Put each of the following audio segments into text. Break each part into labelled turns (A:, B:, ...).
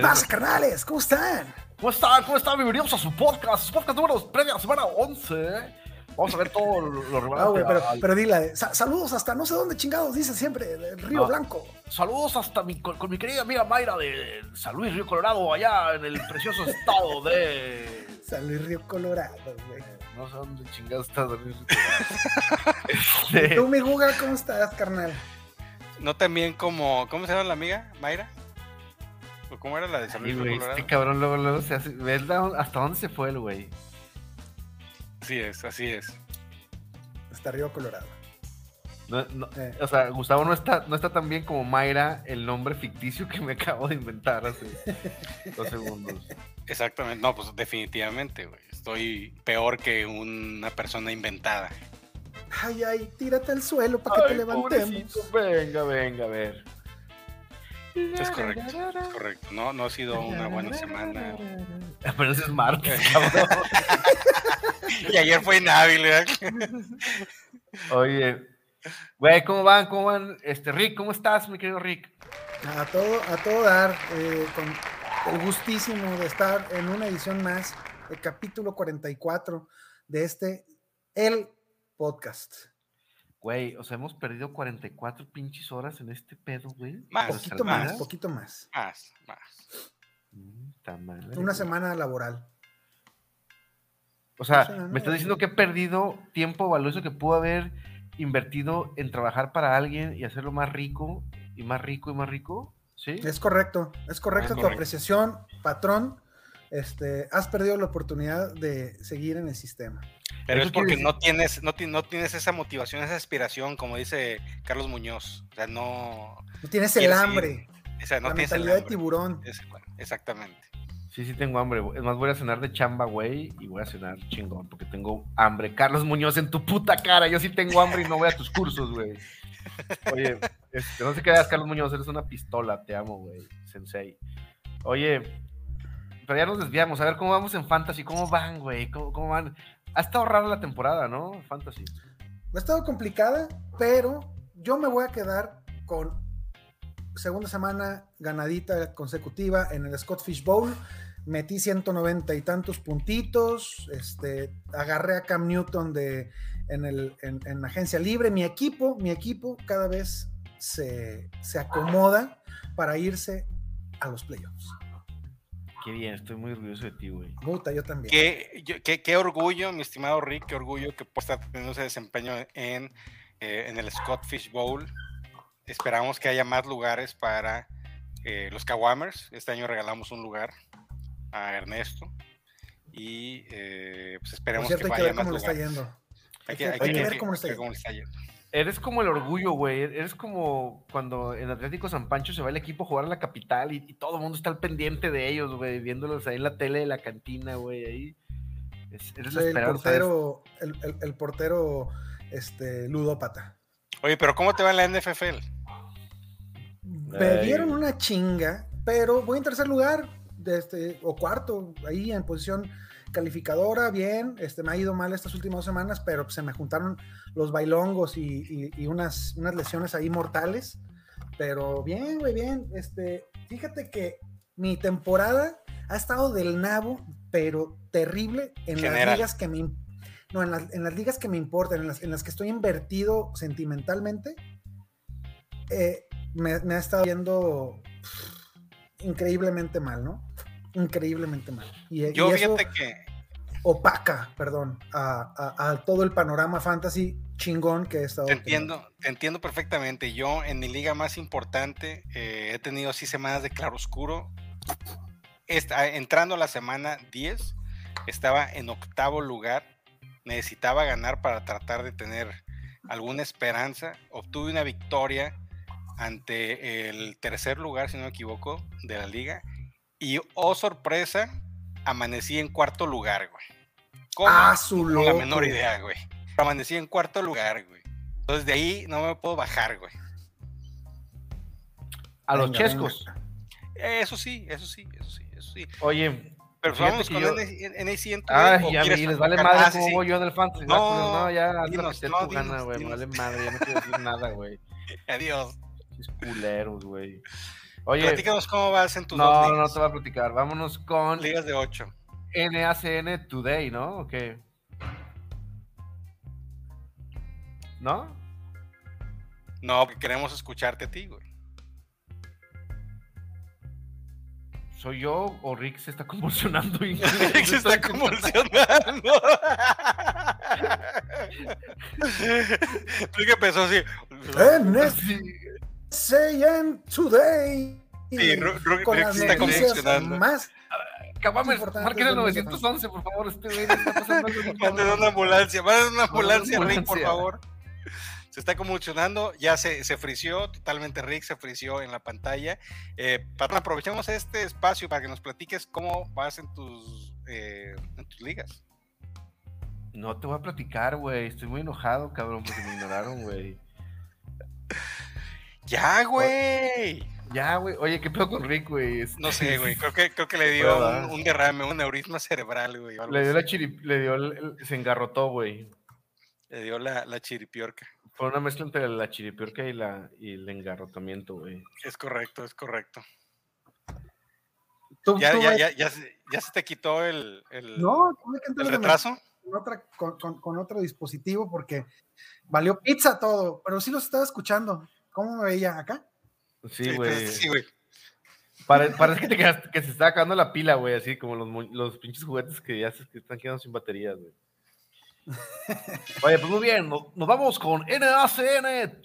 A: pasa, carnales? ¿Cómo están?
B: ¿Cómo están? ¿Cómo están? Bienvenidos a su podcast, su podcast número previa semana 11. Vamos a ver todo lo,
A: Ah, güey, pero, pero dile, sa- saludos hasta no sé dónde chingados dice siempre, del Río
B: No.
A: Blanco.
B: Saludos hasta mi, con, con mi querida amiga Mayra de San Luis, Río Colorado, allá en el precioso estado de...
A: San Luis Río Colorado, güey.
B: No sé dónde chingados está San Luis.
A: ¿Y tú, mi Guga, cómo estás, carnal?
C: No también como. ¿Cómo se llama la amiga? ¿Mayra? ¿O cómo era la de San Luis Colorado?
B: este cabrón luego, luego se hace... ¿Ves la- hasta dónde se fue el güey?
C: Así es, así es.
A: Hasta Río Colorado.
B: No, no,
A: Eh.
B: O sea, Gustavo no está, no está tan bien como Mayra, el nombre ficticio que me acabo de inventar hace dos segundos.
C: Exactamente. No, pues definitivamente, güey. Estoy peor que una persona inventada.
A: Ay, ay, tírate al suelo para que te levantemos.
B: pobrecito, Venga, venga, a ver.
C: Es correcto, es correcto. No, no ha sido una buena semana.
B: Pero ese es martes, cabrón.
C: Y ayer fue inhábil, ¿verdad?
B: Oye, güey, ¿cómo van? ¿Cómo van? Este, Rick, ¿cómo estás, mi querido Rick?
A: A todo, a todo dar, eh, con el gustísimo de estar en una edición más, el capítulo 44 de este, el podcast.
B: Güey, o sea, hemos perdido 44 pinches horas en este pedo, güey.
C: Más,
B: ¿Por
A: Poquito más, poquito más.
C: Más, más.
B: Mm, ta madre,
A: Una
B: güey.
A: semana laboral.
B: O sea,
A: no,
B: me estás diciendo que he perdido tiempo valioso que pudo haber invertido en trabajar para alguien y hacerlo más rico y más rico y más rico, ¿sí?
A: Es correcto, es correcto
C: Es
A: tu
C: correcto.
A: apreciación, patrón. Este, has perdido la oportunidad de seguir en el sistema.
C: Pero es porque no tienes, no, ti- no tienes esa motivación, esa aspiración, como dice Carlos Muñoz. O sea, no.
A: No tienes el
C: ir,
A: hambre,
C: O sea, no
A: la
C: tienes el
A: mentalidad de
C: hambre.
A: tiburón.
C: Es- exactamente.
B: Sí, sí tengo hambre. Es más, voy a cenar de chamba, güey, y voy a cenar chingón porque tengo hambre. Carlos Muñoz, en tu puta cara, yo sí tengo hambre y no voy a tus cursos, güey. Oye, este, no se creas, Carlos Muñoz, eres una pistola, te amo, güey, sensei. Oye, pero ya nos desviamos, a ver cómo vamos en Fantasy, cómo van, güey, cómo, cómo van. Ha estado rara la temporada, ¿no? Fantasy.
A: Ha estado complicada, pero yo me voy a quedar con segunda semana ganadita consecutiva en el Scott Fish Bowl. Metí 190 y tantos puntitos. Este, agarré a Cam Newton de, en, el, en, en agencia libre. Mi equipo, mi equipo cada vez se, se acomoda para irse a los playoffs.
B: Qué bien, estoy muy orgulloso de ti, güey.
A: Puta, yo también.
C: Qué, yo- qué- qué orgullo, mi estimado Rick, qué orgullo que pueda estar teniendo ese desempeño en, eh, en el Scott Fish Bowl. Esperamos que haya más lugares para eh, los Kawamers. Este año regalamos un lugar a Ernesto. Y eh, pues esperemos
A: cierto,
C: que
A: hay que
C: vaya
A: ver
C: más
A: cómo le está
C: lugares.
A: yendo.
C: Hay que,
A: hay
C: hay
A: que ver
C: hay
A: cómo le está
C: que ver
A: yendo.
C: cómo le está yendo.
B: Eres como el orgullo, güey. Eres como cuando en Atlético San Pancho se va el equipo a jugar a la capital y, y todo el mundo está al pendiente de ellos, güey, viéndolos ahí en la tele de la cantina, güey. Ahí. Es- eres la
A: el
B: esperanza.
A: portero, el, el- el portero este, ludópata.
C: Oye, pero ¿cómo te va en la NFL?
A: Me
B: Ay.
A: dieron una chinga, pero voy en tercer lugar, de este, o cuarto, ahí en posición calificadora, bien. Este, me ha ido mal estas últimas semanas, pero se me juntaron los bailongos y, y- y unas, unas lesiones ahí mortales. Pero bien, güey, bien. Este, fíjate que mi temporada ha estado del nabo, pero terrible en las
C: General.
A: ligas que me im- no, en las, en las ligas que me importan, en las, en las que estoy invertido sentimentalmente. eh, me, me ha estado yendo pff, increíblemente mal, ¿no? Increíblemente mal. Y, y
C: Yo
A: eso
C: fíjate que
A: opaca, perdón, a, a- a todo el panorama fantasy chingón que he estado.
C: Te
A: teniendo.
C: entiendo, te entiendo perfectamente. Yo en mi liga más importante eh, he tenido así semanas de claroscuro. Esta- entrando a la semana 10, estaba en octavo lugar. Necesitaba ganar para tratar de tener alguna esperanza. Obtuve una victoria ante el tercer lugar, si no me equivoco, de la liga. Y, oh sorpresa, amanecí en cuarto lugar, güey. ¿Cómo?
A: Ah, su
C: No tengo la
A: loco.
C: menor idea, güey. Amanecí en cuarto lugar, güey. Entonces de ahí no me puedo bajar, güey.
B: A los
A: Venga,
B: chescos.
A: venga.
C: Eso sí, eso sí, eso sí, eso sí.
B: Oye,
C: Pero vamos
B: que
C: con
B: yo-
C: N- NA100.
B: ay,
C: güey, ¿o
B: ya les vale madre
C: Ah,
B: cómo
C: sí.
B: voy yo en el fantasy.
C: No,
B: No, no, ya
C: dinos, no,
B: tu gana,
C: dinos,
B: güey. Vale madre, ya no quiero decir nada, güey.
C: Adiós.
B: Pinches culeros, güey. Oye,
C: Platícanos cómo vas en tus
B: no,
C: dos
B: no, no
C: ligas.
B: te voy a platicar. Vámonos con
C: Ligas de 8.
B: NACN Today, ¿no? ¿O qué? ¿No?
C: No, que queremos escucharte a ti, güey.
B: ¿Soy yo o Rick se está convulsionando? y-
C: se está convulsionando. Tú que empezó así.
A: NSAN Today.
C: Sí,
A: con las
C: se está convulsionando.
A: más
B: Caguames,
A: importante
B: marquen el
A: del mundo
B: 911, por favor. Este güey está pasando
C: Manden una ambulancia, manden una ambulancia, Rick, por favor. Se está convulsionando, ya se, se frició, totalmente Rick se frició en la pantalla. Eh, patrón, aprovechemos este espacio para que nos platiques cómo vas en tus, eh, en tus ligas.
B: No te voy a platicar, güey. Estoy muy enojado, cabrón, porque me ignoraron, güey.
C: Ya, güey.
B: Ya, güey. Oye, ¿qué pedo con Rick, güey? Este,
C: No sé, güey. Creo que, creo que le dio un, un derrame, un neurisma cerebral, güey.
B: Le dio
C: así.
B: la chiri... Le dio el- el- Se engarrotó, güey.
C: Le dio la, la chiripiorca.
B: Fue una mezcla entre la chiripiorca y, la... y el engarrotamiento, güey.
C: Es correcto, es correcto.
A: Tú-
C: Ya,
A: tú
C: ya, ya, ya, se, ya se te quitó el, el,
A: No, tuve que
C: el retraso.
A: con, otra, con, con- con otro dispositivo porque valió pizza todo, pero sí los estaba escuchando. ¿Cómo me veía? ¿Acá?
B: Sí, güey.
C: Sí, güey.
B: Parece, que, te quedaste, que se está acabando la pila, güey, así como los, los pinches juguetes que ya están quedando sin baterías, güey. Oye, pues muy bien, nos, vamos con NACN.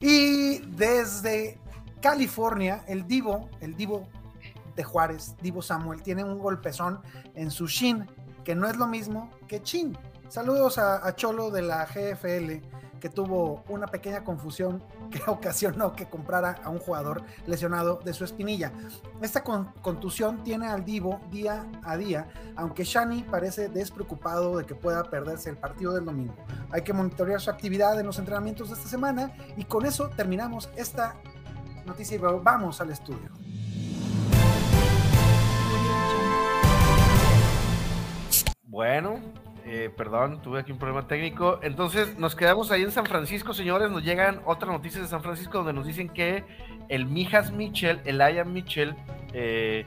A: Y desde California, el Divo, el Divo de Juárez, Divo Samuel, tiene un golpezón en su shin, que no es lo mismo que chin. Saludos a, Cholo de la GFL, que tuvo una pequeña confusión que ocasionó que comprara a un jugador lesionado de su espinilla. Esta con- contusión tiene al Divo día a día, aunque Shani parece despreocupado de que pueda perderse el partido del domingo. Hay que monitorear su actividad en los entrenamientos de esta semana y con eso terminamos esta noticia y vamos al estudio.
B: Bueno, eh, perdón, tuve aquí un problema técnico. Entonces, nos quedamos ahí en San Francisco, señores. Nos llegan otras noticias de San Francisco donde nos dicen que el Mijas Mitchell, el Ian Mitchell, eh,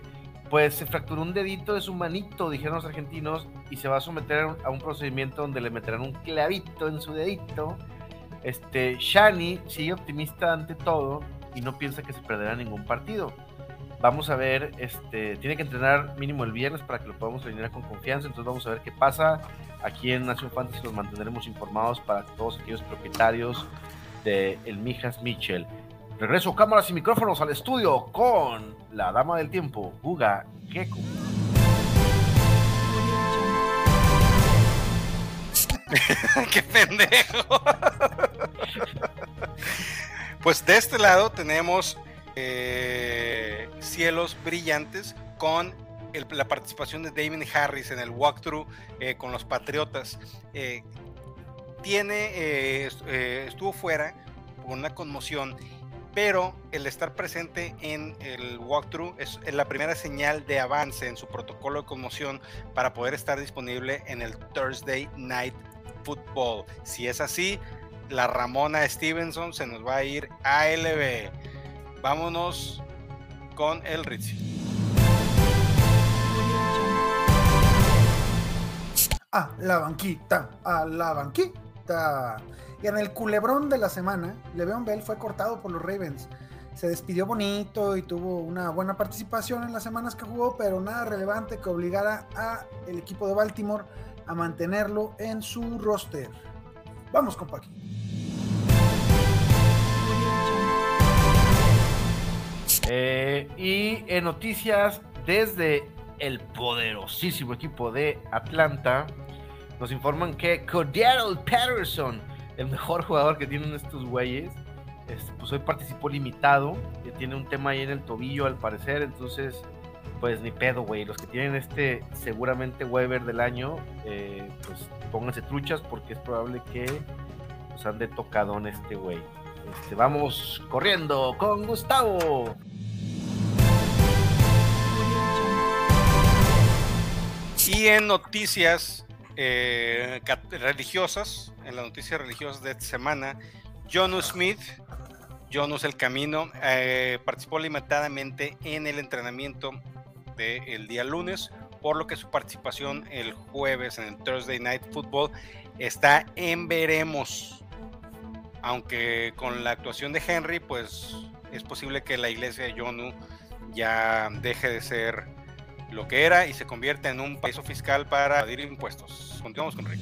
B: pues se fracturó un dedito de su manito, dijeron los argentinos, y se va a someter a un, procedimiento donde le meterán un clavito en su dedito. Este, Shani sigue optimista ante todo y no piensa que se perderá ningún partido. Vamos a ver, este, tiene que entrenar mínimo el viernes para que lo podamos alinear con confianza. Entonces vamos a ver qué pasa. Aquí en Nación Fantasy los mantendremos informados para todos aquellos propietarios de el Mijas Mitchell. Regreso cámaras y micrófonos al estudio con la dama del tiempo, Guga Gecko.
C: ¡Qué pendejo! pues de este lado tenemos eh, Cielos Brillantes con el- la participación de David Harris en el walkthrough eh, con los Patriotas. Eh, tiene, eh, est- estuvo fuera por una conmoción, pero el estar presente en el walkthrough es la primera señal de avance en su protocolo de conmoción para poder estar disponible en el Thursday Night Football. Si es así, la Ramona Stevenson se nos va a ir a LB. Vámonos con el Ritzy.
A: A la banquita, a la banquita. Y en el culebrón de la semana, Le'Veon Bell fue cortado por los Ravens. Se despidió bonito y tuvo una buena participación en las semanas que jugó, pero nada relevante que obligara a el equipo de Baltimore a mantenerlo en su roster. Vamos con.
B: Eh, y en noticias desde el poderosísimo equipo de Atlanta, nos informan que Cordero Patterson, el mejor jugador que tienen estos güeyes, este, pues hoy participó limitado, que tiene un tema ahí en el tobillo al parecer, entonces pues ni pedo, güey. Los que tienen este seguramente waiver del año, eh, pues pónganse truchas porque es probable que pues ande tocadón este güey. Este, vamos corriendo con Gustavo.
C: Y en noticias eh, religiosas, en las noticias religiosas de esta semana, Jonu Smith, Jonus El Camino, eh, participó limitadamente en el entrenamiento del día lunes, por lo que su participación el jueves en el Thursday Night Football está en veremos. Aunque con la actuación de Henry, pues es posible que la iglesia de Jonu ya deje de ser lo que era y se convierta en un peso fiscal para evadir impuestos. Continuamos con Rick.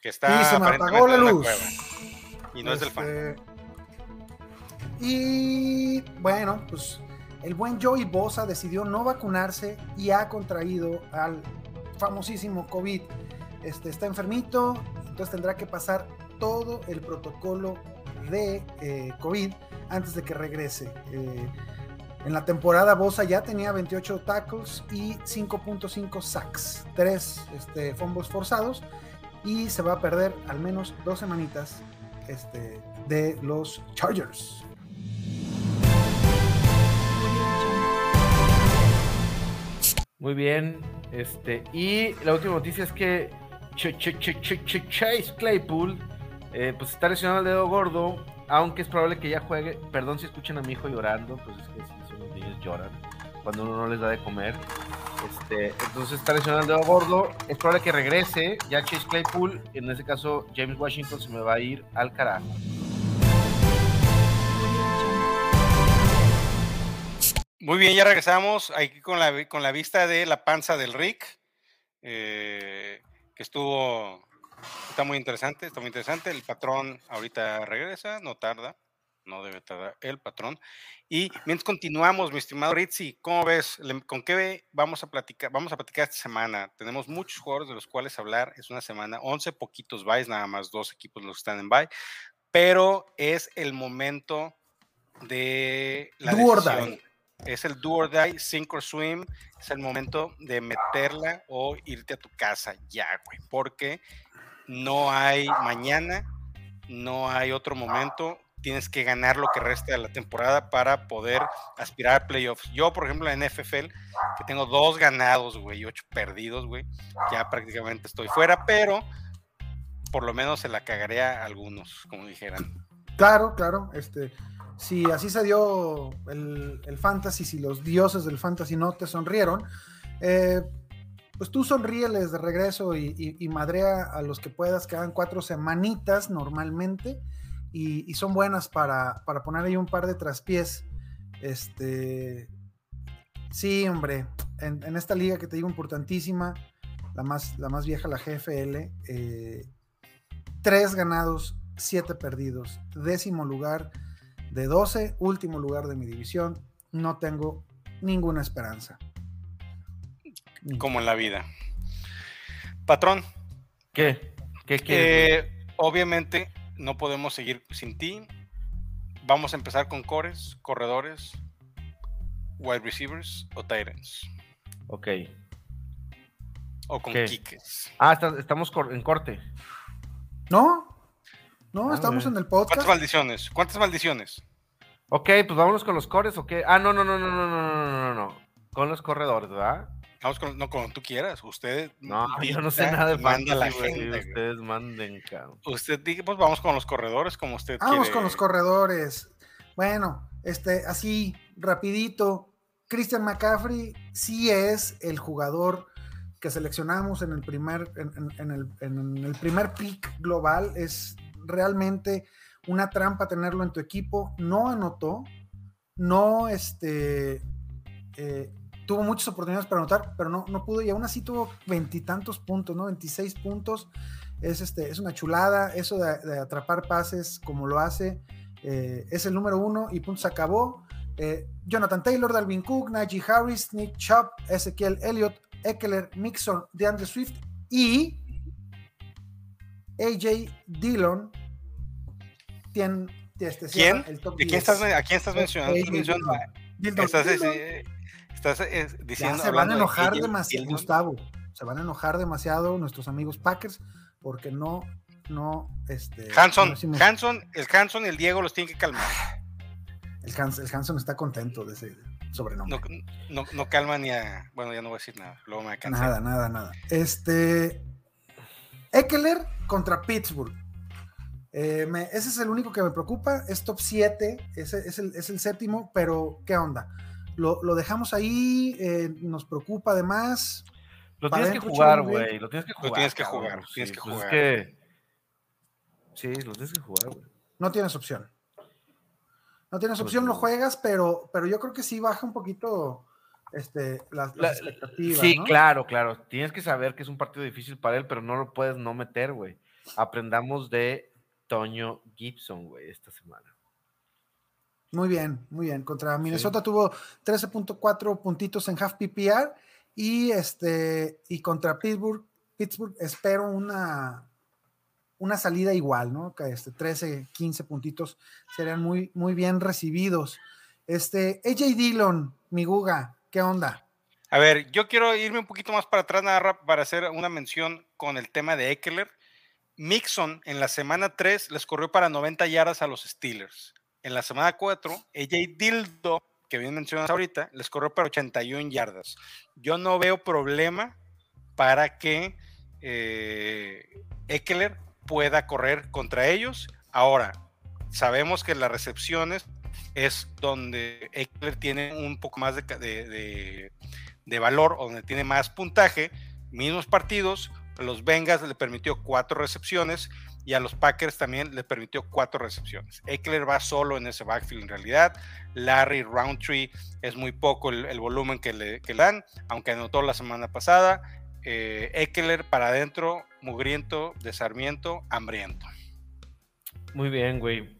C: Que está
A: y se me apagó la luz.
C: y no es del fan.
A: Y bueno, pues el buen Joey Bosa decidió no vacunarse y ha contraído al famosísimo COVID. Este, está enfermito, entonces tendrá que pasar todo el protocolo de eh, COVID antes de que regrese. Eh, en la temporada Bosa ya tenía 28 tackles y 5.5 sacks, 3 este, fumbles forzados y se va a perder al menos dos semanitas este, de los Chargers.
B: Muy bien. Este, y la última noticia es que Chase Claypool eh, pues está lesionado el dedo gordo, aunque es probable que ya juegue. Perdón si escuchan a mi hijo llorando, pues es que sí, son los niños lloran cuando uno no les da de comer. Este, entonces está lesionado el dedo gordo. Es probable que regrese. Ya Chase Claypool, en ese caso James Washington se me va a ir al carajo.
C: Muy bien, ya regresamos aquí con la, con la vista de la panza del Rick, eh, que estuvo, está muy interesante, está muy interesante. El patrón ahorita regresa, no tarda, no debe tardar el patrón. Y mientras continuamos, mi estimado Ritzy, ¿cómo ves? ¿Con qué vamos a platicar? Vamos a platicar esta semana. Tenemos muchos jugadores de los cuales hablar. Es una semana, 11 poquitos byes, nada más dos equipos los que están en bye, pero es el momento de la decisión es el do or die, sink or swim, es el momento de meterla o irte a tu casa ya, güey, porque no hay mañana, no hay otro momento, tienes que ganar lo que resta de la temporada para poder aspirar a playoffs. Yo, por ejemplo, en NFL, que tengo dos ganados, güey, y ocho perdidos, güey, ya prácticamente estoy fuera, pero por lo menos se la cagaré a algunos, como dijeran.
A: Claro, claro, este, si así se dio el, fantasy, si los dioses del fantasy no te sonrieron, eh, pues tú sonríeles de regreso y, madrea a los que puedas, que hagan cuatro semanitas normalmente y, son buenas para, poner ahí un par de traspiés. Este, sí, hombre, en, esta liga que te digo importantísima, la más, la más vieja, la GFL, eh, tres ganados, siete perdidos, décimo lugar de 12, último lugar de mi división, no tengo ninguna esperanza.
C: Como en la vida. Patrón.
B: ¿Qué? ¿Qué
C: quieres? obviamente no podemos seguir sin ti. Vamos a empezar con cores, corredores, wide receivers o titans.
B: Ok.
C: O con kickers.
B: Ah, estamos en corte.
A: No, no, estamos en el podcast.
C: ¿Cuántas maldiciones? ¿Cuántas maldiciones?
B: Ok, pues vámonos con los cores, ¿o qué? Ah, no, no, no, no, no, no, no, no, no. Con los corredores, ¿verdad?
C: Vamos con, no, como tú quieras. Usted.
B: No, yo no sé nada de manda la gente. Ustedes manden, cabrón.
C: Usted dice, pues vamos con los corredores, como usted
A: Vamos con los corredores. Bueno, este, así, rapidito. Christian McCaffrey sí es el jugador que seleccionamos en el primer, en, el, en el primer pick global. Es realmente una trampa tenerlo en tu equipo. No anotó, no este, eh, tuvo muchas oportunidades para anotar, pero no, no pudo y aún así tuvo veintitantos puntos, ¿no? 26 puntos. Es, este, es una chulada eso de, atrapar pases como lo hace. Eh, es el número uno y puntos acabó. Eh, Jonathan Taylor, Dalvin Cook, Najee Harris, Nick Chubb, Ezequiel Elliott, Eckler, Mixon, DeAndre Swift y AJ Dillon
C: ¿Quién? ¿Quién? estás, ¿A quién estás mencionando? estás, diciendo.
A: se van a enojar demasiado, Gustavo. Se van a enojar demasiado nuestros amigos Packers porque no, no, este.
C: Hanson, Hanson, el Hanson y el Diego los tienen que calmar.
A: El, Hanson está contento de ese. sobrenombre.
C: No, no, calma ni a. Bueno, ya no voy a decir nada. Luego me
A: Nada, nada, nada. Este. Eckler contra Pittsburgh. Eh, ese es el único que me preocupa. Es top 7. Ese es el, es el séptimo. Pero, ¿qué onda? Lo, dejamos ahí. Eh, nos preocupa además.
B: Lo tienes que jugar, güey. Lo tienes que jugar.
C: Lo tienes que jugar. tienes que
B: pues
C: jugar.
B: Sí, lo tienes que jugar, güey.
A: No tienes opción. No tienes pues opción, lo juegas, pero, pero yo creo que sí baja un poquito este, las, expectativas.
B: Sí, claro, claro. Tienes que saber que es un partido difícil para él, pero no lo puedes no meter, güey. Aprendamos de Toño Gibson, güey, esta semana.
A: Muy bien, muy bien. Contra Minnesota tuvo 13.4 puntitos en half PPR y este y contra Pittsburgh, Pittsburgh espero una una salida igual, ¿no? Que este 13, 15 puntitos serían muy, muy bien recibidos. Este, AJ Dillon, mi Guga, ¿qué onda?
C: A ver, yo quiero irme un poquito más para atrás, para hacer una mención con el tema de Eckler. Mixon en la semana 3 les corrió para 90 yardas a los Steelers. En la semana 4, AJ Dildo, que bien mencionas ahorita, les corrió para 81 yardas. Yo no veo problema para que eh, Eckler pueda correr contra ellos. Ahora, sabemos que las recepciones es donde Eckler tiene un poco más de, de, valor, donde tiene más puntaje. Mismos partidos, a los Bengals le permitió cuatro recepciones y a los Packers también le permitió cuatro recepciones. Eckler va solo en ese backfield en realidad. Larry Roundtree es muy poco el, volumen que le, que le, dan, aunque anotó la semana pasada eh, Eckler para adentro, mugriento, de Sarmiento, hambriento.
B: Muy bien, güey.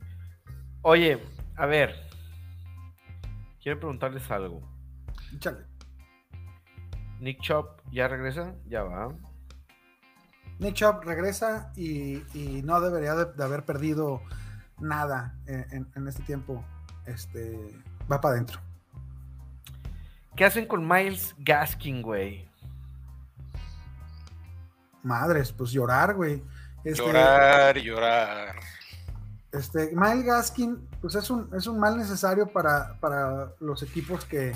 B: Oye, a ver. Quiero preguntarles algo. Nick Chop ya regresa, ya va.
A: Nick Chop regresa y, no debería de, haber perdido nada en, este tiempo. Este va para adentro.
B: ¿Qué hacen con Miles Gaskin, güey?
A: madres, pues llorar, güey.
C: Este, llorar, llorar.
A: Este, Miles Gaskin, pues es un, es un mal necesario para, para los equipos que,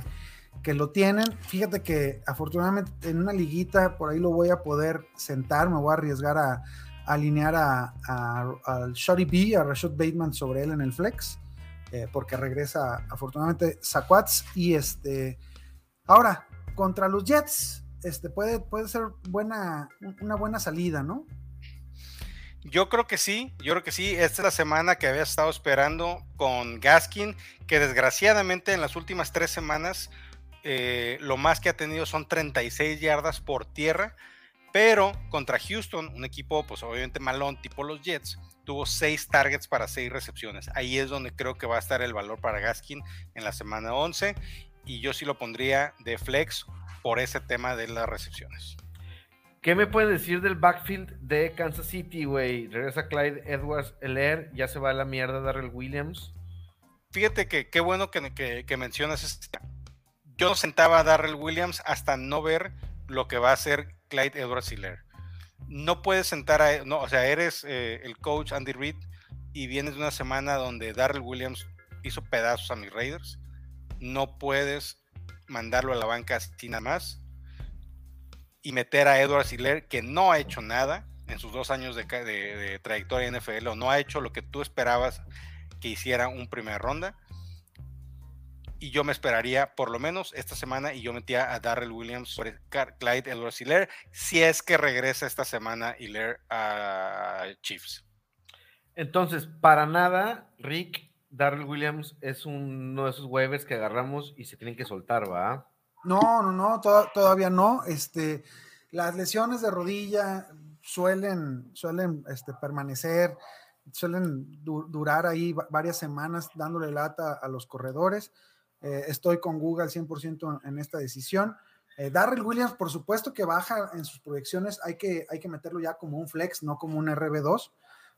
A: lo tienen. Fíjate que afortunadamente en una liguita por ahí lo voy a poder sentar, me voy a arriesgar a, alinear a, al Shotty B, a Rashad Bateman sobre él en el flex, eh, porque regresa afortunadamente Saquats y este. Ahora, contra los Jets, este, puede, puede ser buena, una buena salida, ¿no?
C: Yo creo que sí, yo creo que sí. Esta es la semana que había estado esperando con Gaskin, que desgraciadamente en las últimas tres semanas eh, lo más que ha tenido son 36 yardas por tierra, pero contra Houston, un equipo pues obviamente malón tipo los Jets, tuvo seis targets para seis recepciones. Ahí es donde creo que va a estar el valor para Gaskin en la semana 11 y yo sí lo pondría de flex por ese tema de las recepciones.
B: ¿Qué me puedes decir del backfield de Kansas City, güey? Regresa Clyde Edwards Heller, ya se va a la mierda Darrell Williams.
C: Fíjate que qué bueno que, mencionas esto. Yo no sentaba a Darrell Williams hasta no ver lo que va a hacer Clyde Edwards Heller. No puedes sentar a, no, o sea, eres eh, el coach Andy Reid y vienes de una semana donde Darrell Williams hizo pedazos a mis Raiders. No puedes mandarlo a la banca sin nada más y meter a Edward Siller, que no ha hecho nada en sus dos años de, trayectoria en NFL, o no ha hecho lo que tú esperabas que hiciera un primera ronda. Y yo me esperaría por lo menos esta semana y yo metía a Darrell Williams sobre Clyde Edward Siller, si es que regresa esta semana Hiller a Chiefs.
B: Entonces, para nada, Rick, Darrell Williams es uno de esos waivers que agarramos y se tienen que soltar, ¿va?
A: No, no, no, todavía no. Este, las lesiones de rodilla suelen, suelen este, permanecer, suelen durar ahí varias semanas dándole lata a los corredores. Eh, estoy con Google al 100% en esta decisión. Eh, Darrell Williams, por supuesto que baja en sus proyecciones, hay que, hay que meterlo ya como un flex, no como un RB2,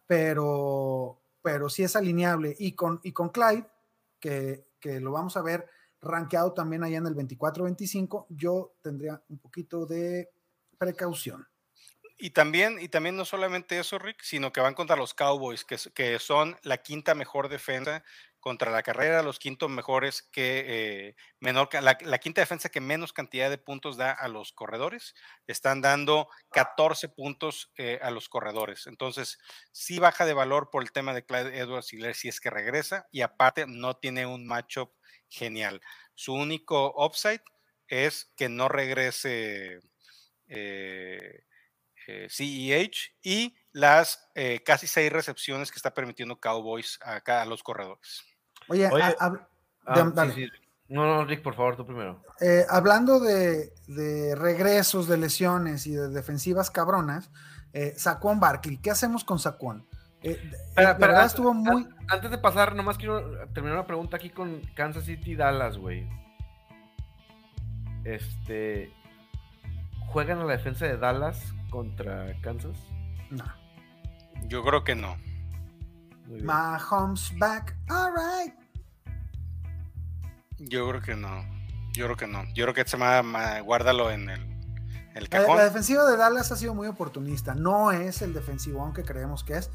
A: pero, pero sí es alineable. Y con, y con Clyde, que, lo vamos a ver rankeado también allá en el 24-25, yo tendría un poquito de precaución.
C: Y también, y también no solamente eso, Rick, sino que van contra los Cowboys, que, que son la quinta mejor defensa contra la carrera, los quintos mejores que eh, menor, la, la, quinta defensa que menos cantidad de puntos da a los corredores, están dando 14 puntos eh, a los corredores. Entonces, sí baja de valor por el tema de Clyde Edwards si es que regresa, y aparte no tiene un matchup genial. Su único upside es que no regrese eh, CEH y las casi seis recepciones que está permitiendo Cowboys acá a los corredores.
A: Oye,
B: ah, No, no, Rick, por favor, tú primero.
A: Eh, hablando de, regresos, de lesiones y de defensivas cabronas, eh, Saquon Barkley, ¿qué hacemos con Saquon?
B: Eh, pero, estuvo muy. Antes de pasar, nomás quiero terminar una pregunta aquí con Kansas City Dallas, güey. Este. ¿Juegan a la defensa de Dallas contra Kansas?
A: No.
C: Yo creo que no.
A: Mahomes back, alright.
C: Yo creo que no. Yo creo que no. Yo creo que se me, guárdalo en el, el
A: cajón. La, defensiva de Dallas ha sido muy oportunista. No es el defensivo, aunque creemos que es.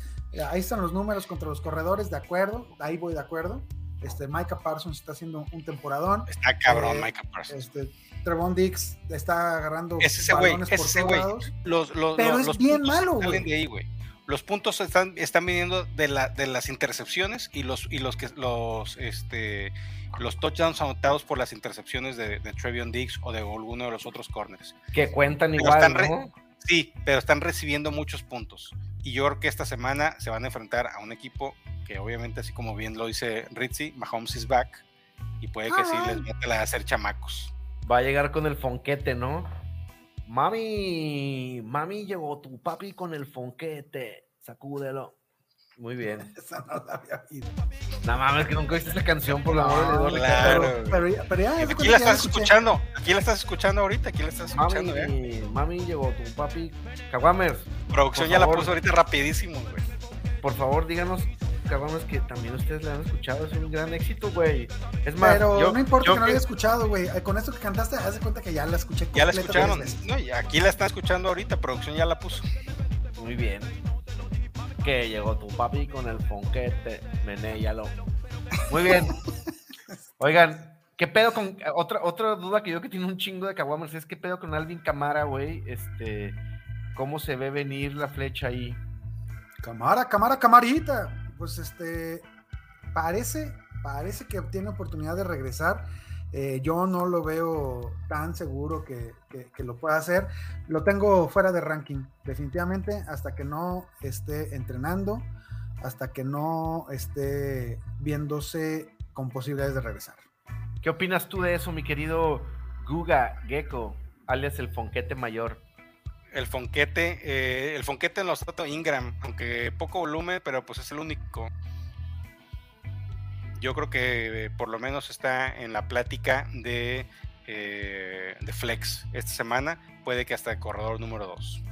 A: Ahí están los números contra los corredores, de acuerdo. Ahí voy de acuerdo. Este, Micah Parsons está haciendo un temporadón.
C: Está cabrón, eh, Micah Parsons.
A: Este, Trevon Dix está agarrando
C: ese balones por todos lados. Los, los,
A: pero es bien malo, güey
C: los puntos están, están viniendo de, la, de las intercepciones y los y los que los este los touchdowns anotados por las intercepciones de, de Trevion Diggs o de alguno de los otros corners.
B: Que cuentan igual, ¿no?
C: Sí, pero están recibiendo muchos puntos. Y yo creo que esta semana se van a enfrentar a un equipo que obviamente, así como bien lo dice Ritzy, Mahomes is back. Y puede que sí les meta a hacer chamacos.
B: Va a llegar con el fonquete, ¿no? Mami, mami, llegó tu papi con el fonquete. Sacúdelo. Muy bien.
A: Esa no la había visto.
B: No mames, que nunca viste esa canción por la amor
C: de Claro. Pero, pero, ya, aquí la estás escuchando. Aquí la estás escuchando ahorita. Aquí la estás escuchando.
B: Mami, mami llegó tu papi. Caguamers.
C: Producción ya la puso ahorita rapidísimo, güey.
B: Por favor, díganos Que también ustedes la han escuchado, es un gran éxito, güey. Es más,
A: pero no importa que no la haya escuchado, güey. Con esto que cantaste, haz de cuenta que ya la escuché.
C: Ya la escucharon. No, y aquí la están escuchando ahorita, producción ya la puso.
B: Muy bien. Que llegó tu papi con el fonquete, menéyalo. Muy bien. Oigan, ¿qué pedo con otra otra duda que yo que tiene un chingo de caguamers es qué pedo con Alvin Camara, güey? Este, ¿cómo se ve venir la flecha ahí?
A: Camara, Camara, Camarita pues este, parece, parece que tiene oportunidad de regresar. Eh, yo no lo veo tan seguro que, lo pueda hacer. Lo tengo fuera de ranking, definitivamente, hasta que no esté entrenando, hasta que no esté viéndose con posibilidades de regresar.
B: ¿Qué opinas tú de eso, mi querido Guga Gecko, alias el Fonquete Mayor?
C: El Fonquete, eh, el Fonquete en los trata Ingram, aunque poco volumen, pero pues es el único. Yo creo que eh, por lo menos está en la plática de, eh, de Flex esta semana. Puede que hasta el corredor número 2.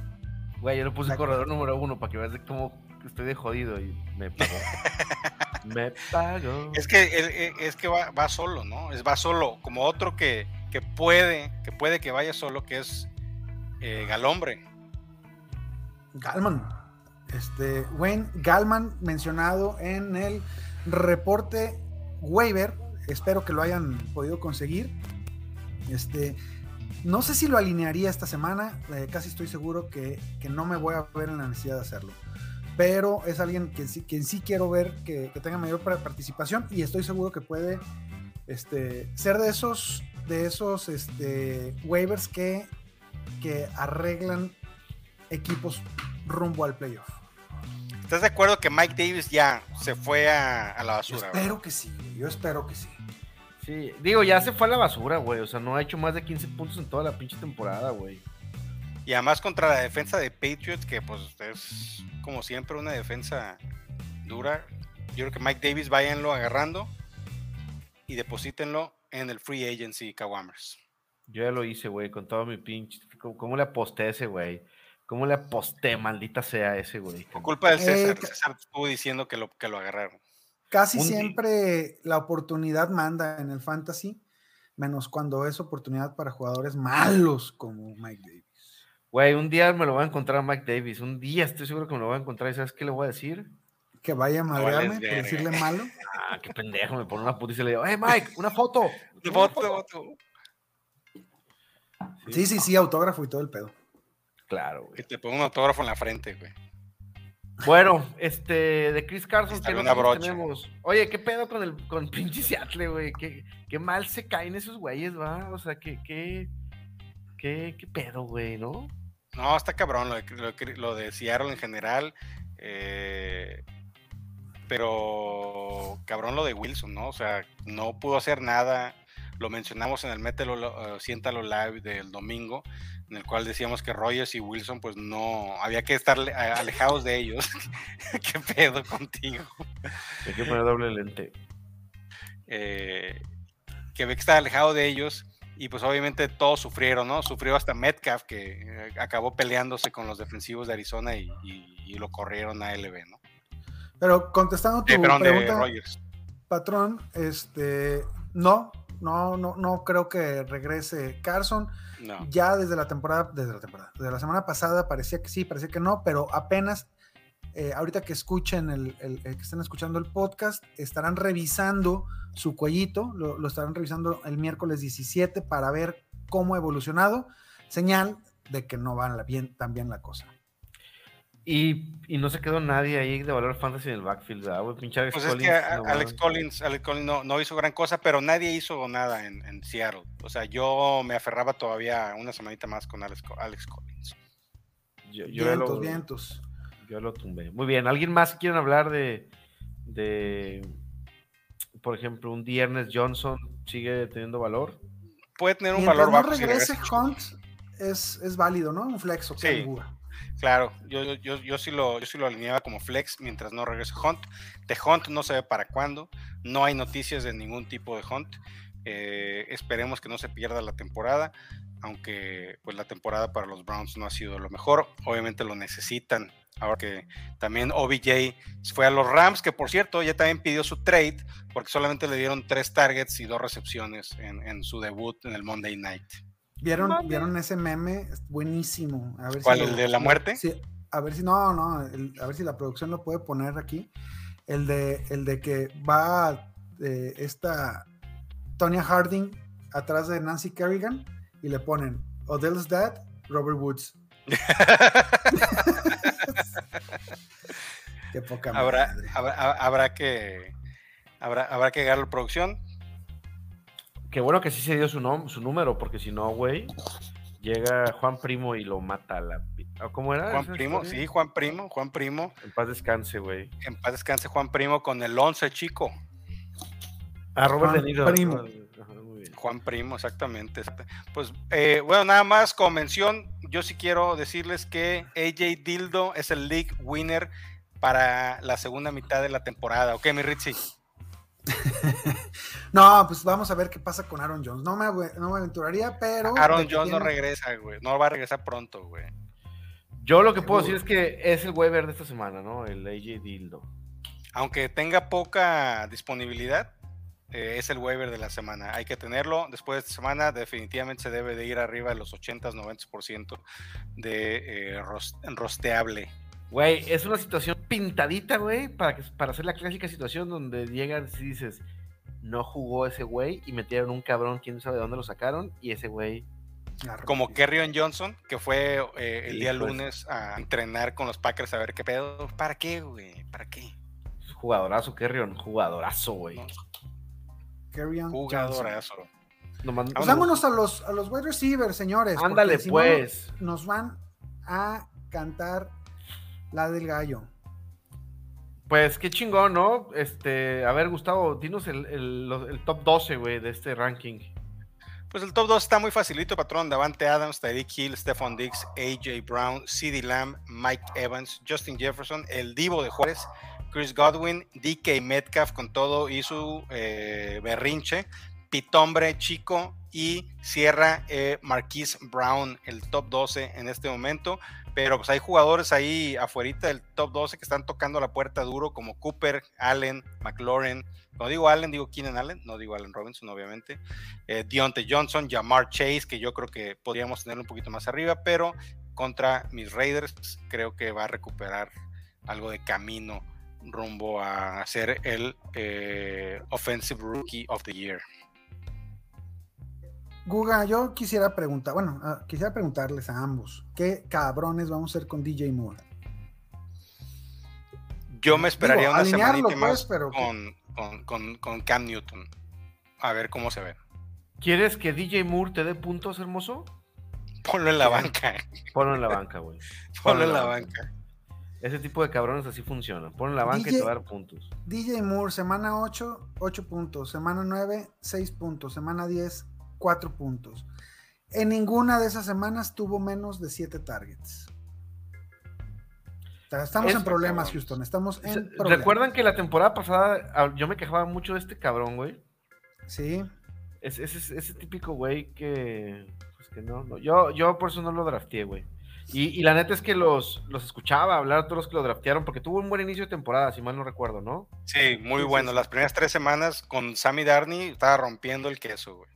B: Güey, yo le puse el corredor número 1 para que veas de cómo estoy de jodido y me pagó. me pago.
C: Es que, es que va, va, solo, ¿no? Es, va solo, como otro que, que, puede, que puede que vaya solo, que es eh, Galombre.
A: Galman. Este, Wayne Galman mencionado en el reporte waiver. Espero que lo hayan podido conseguir. Este, no sé si lo alinearía esta semana. Eh, casi estoy seguro que, no me voy a ver en la necesidad de hacerlo. Pero es alguien que sí, quien sí quiero ver que, tenga mayor participación y estoy seguro que puede este, ser de esos, de esos este, waivers que que arreglan equipos rumbo al playoff.
C: ¿Estás de acuerdo que Mike Davis ya se fue a, la basura?
A: espero que sí, yo espero que sí.
B: Sí, digo, ya se fue a la basura, güey. O sea, no ha hecho más de 15 puntos en toda la pinche temporada, güey.
C: Y además contra la defensa de Patriots, que pues es como siempre una defensa dura. Yo creo que Mike Davis váyanlo agarrando y deposítenlo en el free agency Kawamers.
B: Yo ya lo hice, güey, con todo mi pinche. ¿Cómo, le aposté a ese güey? ¿Cómo le aposté, maldita sea ese güey?
C: Por culpa del César. Eh, César estuvo diciendo que lo, que lo agarraron.
A: Casi siempre la oportunidad manda en el fantasy, menos cuando es oportunidad para jugadores malos como Mike Davis.
B: Güey, un día me lo voy a encontrar a Mike Davis. Un día estoy seguro que me lo voy a encontrar. ¿Y sabes qué le voy a decir?
A: que vaya a madrearme por decirle malo.
B: Ah, qué pendejo, me pone una puta y se le digo, hey Mike, una foto.
C: De
B: Una
C: foto, foto.
A: Sí, sí, sí, autógrafo y todo el pedo.
B: Claro,
C: Que
B: güey.
C: te ponga un autógrafo en la frente, güey.
B: Bueno, este, de Chris Carson,
C: Está
B: ¿qué
C: bien
B: noticias
C: una brocha.
B: tenemos? Oye, ¿qué pedo con el con pinche Seattle, güey? ¿Qué, qué mal se caen esos güeyes, va? O sea, ¿qué, qué, qué, qué pedo, güey, no?
C: No, está cabrón lo de, lo de- lo de Seattle en general. eh, pero cabrón lo de Wilson, ¿no? O sea, no pudo hacer nada. Lo mencionamos en el Mételo, uh, Siéntalo Live del domingo, en el cual decíamos que Rogers y Wilson, pues no, había que estar alejados de ellos. ¿Qué pedo contigo?
B: Hay que poner doble lente.
C: eh, que había que estar alejado de ellos y pues obviamente todos sufrieron, ¿no? Sufrió hasta Metcalf que eh, acabó peleándose con los defensivos de Arizona y, y- y lo corrieron a LB, ¿no?
A: Pero contestando tu
C: Eh, de
A: pregunta,
C: Rogers.
A: patrón, este, no, no, no, no creo que regrese Carson.
C: No.
A: Ya desde la temporada, desde la temporada, desde la semana pasada parecía que sí, parecía que no, pero apenas eh, ahorita que escuchen el, el- el que estén escuchando el podcast, estarán revisando su cuellito, lo, lo estarán revisando el miércoles 17 para ver cómo ha evolucionado, señal de que no va bien, tan bien la cosa.
B: Y, y no se quedó nadie ahí de valor fantasy en el backfield. Pinche Alex
C: Pues es
B: Collins,
C: que
B: no
C: Alex. Collins, Alex Collins no, no hizo gran cosa, pero nadie hizo nada en, en Seattle. O sea, yo me aferraba todavía una semanita más con Alex, Alex Collins.
B: Yo, yo ya
A: vientos,
B: lo,
A: vientos.
B: yo lo tumbé. Muy bien, ¿alguien más quieren hablar de, de, por ejemplo, un Diernes Johnson sigue teniendo valor?
C: Puede tener un
A: Mientras
C: valor
A: no
C: bajo. si
A: regrese
C: regresa.
A: Hunt, es, es válido, ¿no? Un flexo,
C: Sí.
A: figura.
C: Claro, yo, yo- yo, sí lo, yo sí lo alineaba como flex mientras no regrese Hunt. De Hunt no se ve para cuándo, no hay noticias de ningún tipo de Hunt. Eh, esperemos que no se pierda la temporada, aunque pues la temporada para los Browns no ha sido lo mejor. Obviamente lo necesitan. Ahora que también OBJ fue a los Rams, que por cierto ya también pidió su trade, porque solamente le dieron tres targets y dos recepciones en, en su debut en el Monday Night.
A: ¿Vieron. ¿Vieron ese meme? Es buenísimo. A ver si
C: ¿Cuál,
A: lo-
C: el de la muerte?
A: Sí, a ver si, no, no, el- a ver si la producción lo puede poner aquí. El de, el de que va eh, esta Tonya Harding atrás de Nancy Kerrigan y le ponen Odell's dad, Robert Woods. Qué poca
C: habrá,
A: madre.
C: habrá, habrá que habrá, habrá que llegar a la producción.
B: Qué bueno que sí se dio su, su número, porque si no, güey, llega Juan Primo y lo mata a la... ¿Ah, ¿Cómo era?
C: Juan Primo,
B: historia?
C: sí, Juan Primo, Juan Primo.
B: En paz descanse, güey.
C: En paz descanse Juan Primo con el 11 chico.
B: Ah, Robert
A: Juan
B: De Niro.
A: Primo.
B: Ajá, muy bien.
C: Juan Primo, exactamente. exacta- Pues eh, bueno, nada más con mención, yo sí quiero decirles que AJ Dildo es el league winner para la segunda mitad de la temporada. ¿Ok, mi Ritzy?
A: No, pues vamos a ver qué pasa con Aaron Jones. No me, no me aventuraría, pero.
C: Aaron Jones no regresa, güey. No va a regresar pronto, güey.
B: Yo lo que puedo decir es que es el waiver de esta semana, ¿no? El AJ Dildo.
C: Aunque tenga poca disponibilidad, eh, es el waiver de la semana. Hay que tenerlo. Después de esta semana, definitivamente se debe de ir arriba de los 80s, 90% de eh, ros- rosteable.
B: Güey, es una situación pintadita, güey, para, que, para hacer la clásica situación donde llegas y dices, no jugó ese güey y metieron un cabrón, quién sabe de dónde lo sacaron, y ese güey.
C: Como Kerryon Johnson, que fue eh, el día lunes a entrenar con los Packers a ver qué pedo. ¿Para qué, güey? ¿Para qué?
B: jugadorazo, Kerrion, jugadorazo, güey.
C: No,
A: Johnson.
C: Jugadorazo.
B: Nomás-
A: Pues vámonos a los, a los wide receivers, señores.
B: Ándale,
A: si no,
B: pues.
A: nos van a cantar la del gallo.
B: Pues qué chingón, ¿no? Este, a ver, Gustavo, dinos el, el- top 12, güey, de este ranking.
C: Pues el top 2 está muy facilito, patrón. Davante Adams, Tyreek Hill, Stephon Diggs, AJ Brown, CeeDee Lamb, Mike Evans, Justin Jefferson, el Divo de Juárez, Chris Godwin, DK Metcalf con todo y su eh, berrinche, Pitombre Chico y cierra eh, Marquise Brown, el top 12 en este momento. Pero pues hay jugadores ahí afuera del top 12 que están tocando la puerta duro, como Cooper, Allen, McLaurin. Cuando digo Allen, digo Keenan Allen, no digo Allen Robinson, obviamente. Eh, Deontay Johnson, Jamar Chase, que yo creo que podríamos tenerlo un poquito más arriba, pero contra mis Raiders creo que va a recuperar algo de camino rumbo a ser el eh, Offensive Rookie of the Year.
A: Guga, yo quisiera preguntar, bueno, ah, quisiera preguntarles a ambos, ¿qué cabrones vamos a hacer con DJ Moore?
C: Yo me esperaría
A: Digo,
C: una semanita más
A: pues, pero que-
C: con, con- con- con Cam Newton. A ver cómo se ve.
B: ¿Quieres que DJ Moore te dé puntos, hermoso?
C: Ponlo en la banca.
B: Ponlo en la banca, güey.
C: Ponlo en la banca.
B: Ese tipo de cabrones así funcionan. Ponlo en la banca y te va a dar puntos.
A: DJ Moore, semana 8, 8 puntos. Semana 9, 6 puntos. Semana 10, 4 puntos. En ninguna de esas semanas tuvo menos de 7 targets. Estamos
B: Es-
A: en problemas,
C: cabrón.
A: Houston. Estamos en problemas.
B: ¿Recuerdan que la temporada pasada ah, yo me quejaba mucho de este cabrón, güey?
A: Sí.
B: Es, es- es- ese típico güey que. Pues que no, no. Yo, yo por eso no lo drafteé, güey. Y, y la neta es que los, los escuchaba hablar a todos los que lo draftearon, porque tuvo un buen inicio de temporada, si mal no recuerdo, ¿no?
C: Sí, muy
A: Sí, sí,
C: bueno.
A: sí.
C: Las primeras tres semanas con Sammy Darney estaba rompiendo el queso, güey.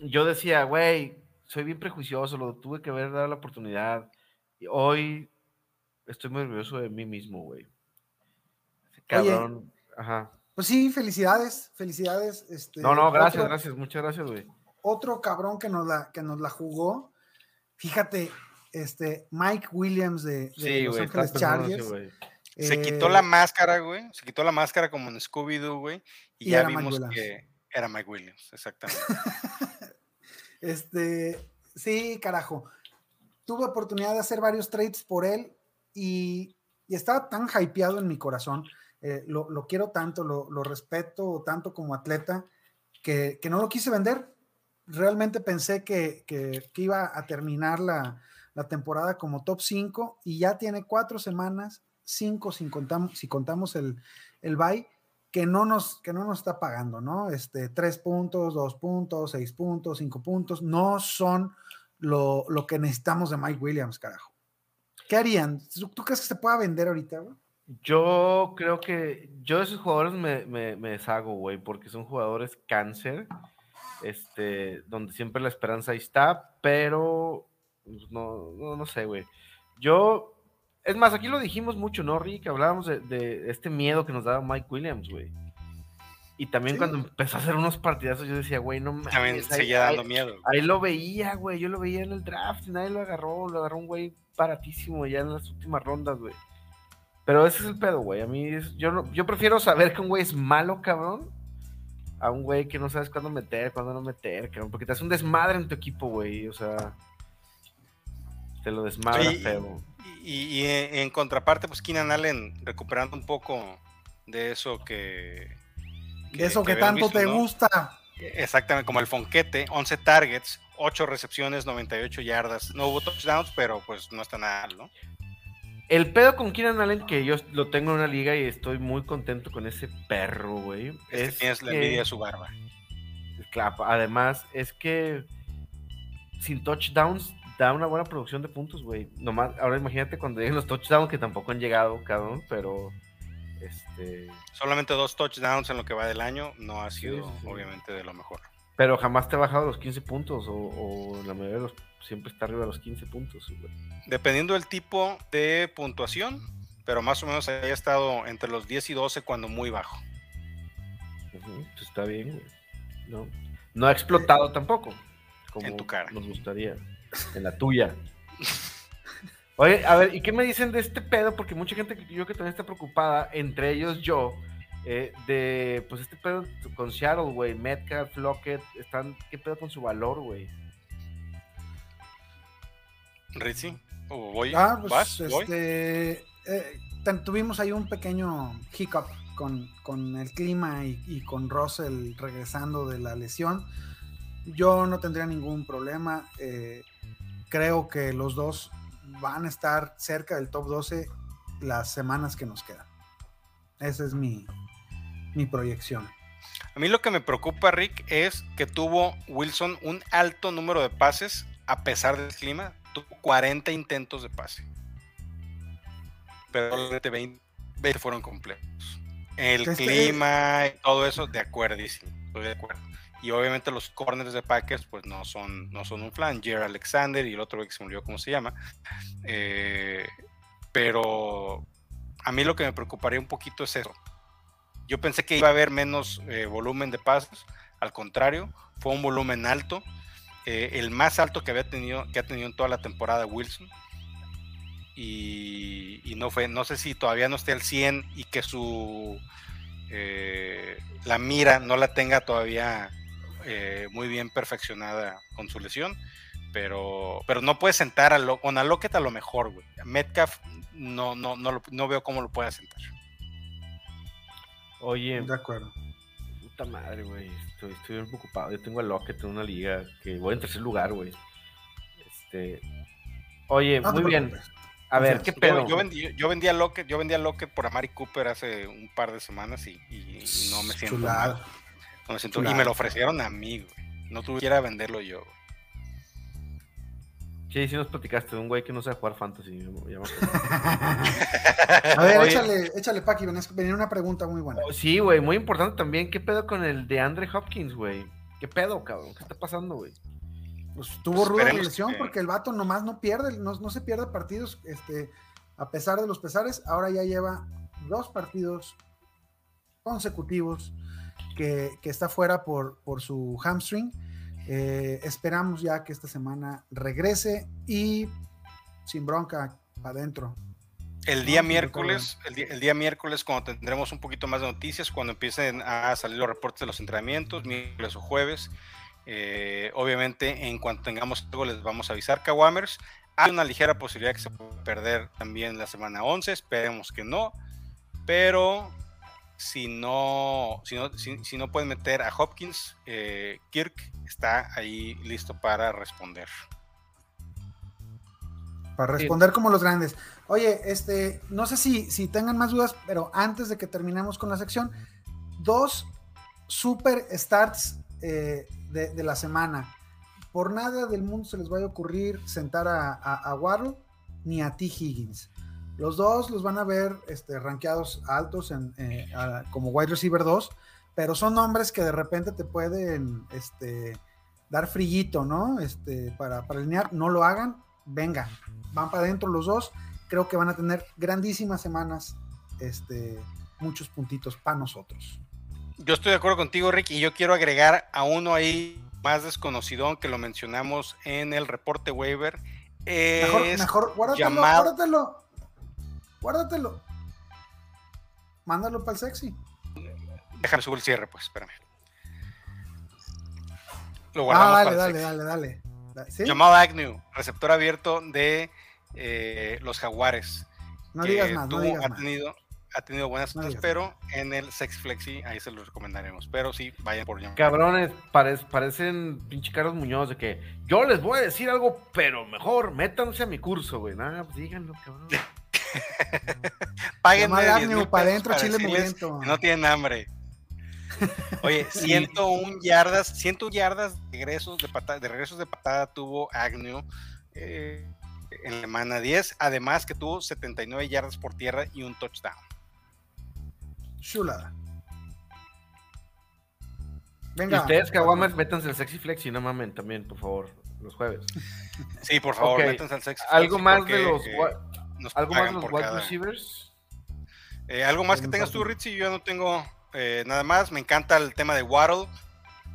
B: Yo decía, güey, soy bien prejuicioso, lo tuve que ver, dar la oportunidad. Y hoy estoy muy orgulloso de mí mismo, güey. Cabrón. Ajá.
A: Pues sí, felicidades. Felicidades. Este,
B: No, no, gracias,
A: otro-
B: gracias, muchas gracias, güey.
A: Otro cabrón que nos la, que nos la jugó. Fíjate, este, Mike Williams de, de
B: Sí,
A: Los Ángeles Chargers.
C: Se
A: eh,
C: quitó la máscara, güey. Se quitó la máscara como en Scooby-Doo, güey. Y,
A: Y
C: ya vimos que era Mike Williams, exactamente.
A: Este, sí, carajo. Tuve oportunidad de hacer varios trades por él y, y estaba tan hypeado en mi corazón. eh, lo, lo quiero tanto, lo, lo respeto tanto como atleta, que, que no lo quise vender. Realmente pensé que, que- iba a terminar la, la temporada como top 5 y ya tiene cuatro semanas, cinco si contamos, si contamos el, el bye, que no nos, que no nos está pagando, ¿no? Este, tres puntos, dos puntos, seis puntos, cinco puntos, no son lo, lo que necesitamos de Mike Williams, carajo. ¿Qué harían? ¿Tú, tú crees que se pueda vender ahorita, güey?
B: Yo creo que yo de esos jugadores me, me, me deshago, güey, porque son jugadores cáncer, este, donde siempre la esperanza ahí está, pero pues, no, no, no sé, güey. Yo, es más, aquí lo dijimos mucho, ¿no, Rick? Hablábamos de, de este miedo que nos daba Mike Williams, güey. Y también
A: Sí.
B: cuando empezó a hacer unos partidazos, yo decía, güey, no mames.
C: También
B: ahí-
C: seguía dando
B: ahí-
C: miedo.
B: Ahí lo veía, güey. Yo lo veía en el draft y nadie lo agarró. Lo agarró un güey baratísimo ya en las últimas rondas, güey. Pero ese es el pedo, güey. A mí, es- yo, no, yo prefiero saber que un güey es malo, cabrón, a un güey que no sabes cuándo meter, cuándo no meter, cabrón. Porque te hace un desmadre en tu equipo, güey. O sea, te lo desmadra
C: Sí,
B: feo.
C: Y, y en, en contraparte, pues Keenan Allen recuperando un poco de eso que.
A: De eso que, tanto
C: visto,
A: te
C: ¿no?
A: gusta.
C: Exactamente, como el Fonquete, 11 targets, 8 recepciones, 98 yardas. No hubo touchdowns, pero pues no está nada mal, ¿no?
B: El pedo con Keenan Allen, que yo lo tengo en una liga y estoy muy contento con ese perro, güey.
C: Es que
B: es
C: tienes la
B: que-
C: envidia de su barba.
B: Claro, además es que sin touchdowns da una buena producción de puntos, güey. Nomás, ahora imagínate cuando lleguen los touchdowns que tampoco han llegado, cabrón, pero este,
C: Solamente dos touchdowns en lo que va del año, no ha sido
B: sí, sí.
C: obviamente de lo mejor.
B: pero jamás te ha bajado los 15 puntos o, o la mayoría de los siempre está arriba de los 15 puntos, güey.
C: Dependiendo del tipo de puntuación, pero más o menos haya estado entre los 10 y 12 cuando muy bajo.
B: Pues está bien, güey. No, no ha explotado tampoco, como
C: En tu cara.
B: nos gustaría, en la tuya. Oye, a ver, ¿y qué me dicen de este pedo? Porque mucha gente que yo que también está preocupada, entre ellos yo, eh, de pues este pedo con Seattle, güey, Metcalf, Lockett, están, ¿qué pedo con su valor, güey?
C: Ritzy, ¿o voy?
A: Ah, pues
C: ¿Vas? ¿Voy?
A: este, eh, tuvimos ahí un pequeño hiccup con, con el clima y, y con Russell regresando de la lesión. Yo no tendría ningún problema. eh, creo que los dos van a estar cerca del top 12 las semanas que nos quedan. Esa es mi, mi proyección.
C: A mí lo que me preocupa, Rick, es que tuvo Wilson un alto número de pases a pesar del clima. Tuvo 40 intentos de pase. Pero solamente 20, 20 fueron completos. El
A: Este-
C: clima y todo eso, de acuerdísimo. Estoy de acuerdo. Y obviamente los corners de Packers, pues no son, no son un flan. Jer Alexander y el otro que se olvidó cómo se llama. Eh, pero a mí lo que me preocuparía un poquito es eso. Yo pensé que iba a haber menos eh, volumen de pases, al contrario, fue un volumen alto, eh, el más alto que había tenido, que ha tenido en toda la temporada Wilson. Y, no fue, no sé si todavía no esté al 100 y que su la mira no la tenga todavía eh, muy bien perfeccionada con su lesión, pero, pero no puede sentar a lo, con a Lockett a lo mejor, güey. Metcalf no, no, no, no veo cómo lo pueda sentar.
B: Oye,
A: De acuerdo.
B: puta madre, güey. Estoy, estoy bien preocupado. Yo tengo a Lockett en una liga que voy en tercer lugar, güey. Este. Oye,
A: No
B: muy bien. A ver,
A: Yo-
B: ¿qué
C: Yo,
B: pedo?
C: yo vendí, yo vendí a Lockett, yo vendí a Lockett por Amari Cooper hace un par de semanas y, y- y no me siento
A: Chulada.
C: mal. Siento- y me lo ofrecieron a mí, güey. No tuviera venderlo yo. güey.
B: Sí, sí nos platicaste de un güey que no sabe jugar fantasy. ya.
A: A ver,
B: Oye.
A: échale, échale, Paqui, venía- una pregunta muy buena.
B: Oh, sí, güey, muy importante también. ¿Qué pedo con el de Andre Hopkins, güey? ¿Qué pedo, cabrón? ¿Qué está pasando, güey?
A: Pues tuvo ruda lesión
C: que-
A: porque el vato nomás no pierde, no, no se pierde partidos, este, a pesar de los pesares, ahora ya lleva dos partidos consecutivos que, que está fuera por, por su hamstring. Eh, esperamos ya que esta semana regrese y sin bronca para adentro.
C: El día miércoles, el día, el día miércoles, cuando tendremos un poquito más de noticias, cuando empiecen a salir los reportes de los entrenamientos, miércoles o jueves. eh, obviamente, en cuanto tengamos algo, les vamos a avisar, Kawamers. Hay una ligera posibilidad que se pueda perder también la semana 11, esperemos que no. Pero si no, si no, si, si no pueden meter a Hopkins, eh, Kirk está ahí listo para responder.
A: Para responder como los grandes. Oye, este, no sé si, si tengan más dudas, pero antes de que terminemos con la sección, dos super starts eh, de, de la semana. Por nada del mundo se les vaya a ocurrir sentar a, a, a Waddle ni a T. Higgins. Los dos los van a ver este, rankeados altos en, eh, a- como wide receiver 2, pero son nombres que de repente te pueden este, dar frillito, ¿no? Este, para, para alinear, no lo hagan, vengan, van para adentro los dos. Creo que van a tener grandísimas semanas, este, muchos puntitos para nosotros.
C: Yo estoy de acuerdo contigo, Rick, y yo quiero agregar a uno ahí más desconocido que lo mencionamos en el reporte waiver.
A: Mejor, mejor, guárdatelo,
C: llamado-
A: guárdatelo, guárdatelo. Mándalo para el sexy.
C: Déjame subir el cierre, pues, espérame. Lo
A: Ah,
C: guardamos
A: dale,
C: para el
A: dale,
C: sexto.
A: dale, dale, dale. ¿Sí?
C: Llamado Agnew, receptor abierto de eh, los Jaguares.
A: No
C: que
A: digas más, no digas
C: ha
A: más.
C: tenido, ha tenido buenas
A: No
C: cosas, pero en el Sex Flexi ahí se los recomendaremos. Pero sí, vayan por llamado.
B: Cabrones, parec- parecen pinche Carlos Muñoz de que yo les voy a decir algo, pero mejor métanse a mi curso, güey. Nada, pues díganlo, cabrón.
C: Páguenme
A: Llamado
C: 10
A: Agnew,
C: mil
A: pa'
C: pesos
A: adentro,
C: para
A: chile
C: que no tienen hambre. Oye, 101 yardas, 101 yardas de regresos de patada, de regresos de patada tuvo Agnew eh, en la semana 10, además que tuvo 79 yardas por tierra y un touchdown.
A: Chulada.
B: Y
A: Venga.
B: ustedes, Kawamers, métanse al Sexy Flex y no mamen también, por favor, los jueves.
C: Sí, por favor, métanse al Sex
B: Algo
C: Flexi
B: más
C: porque,
B: de los,
C: eh, nos
B: algo más
C: pagan
B: los
C: por
B: wide
C: cada-
B: receivers.
C: Eh, algo más que tengas tú. Ritzy, yo no tengo eh, nada más. Me encanta el tema de Waddle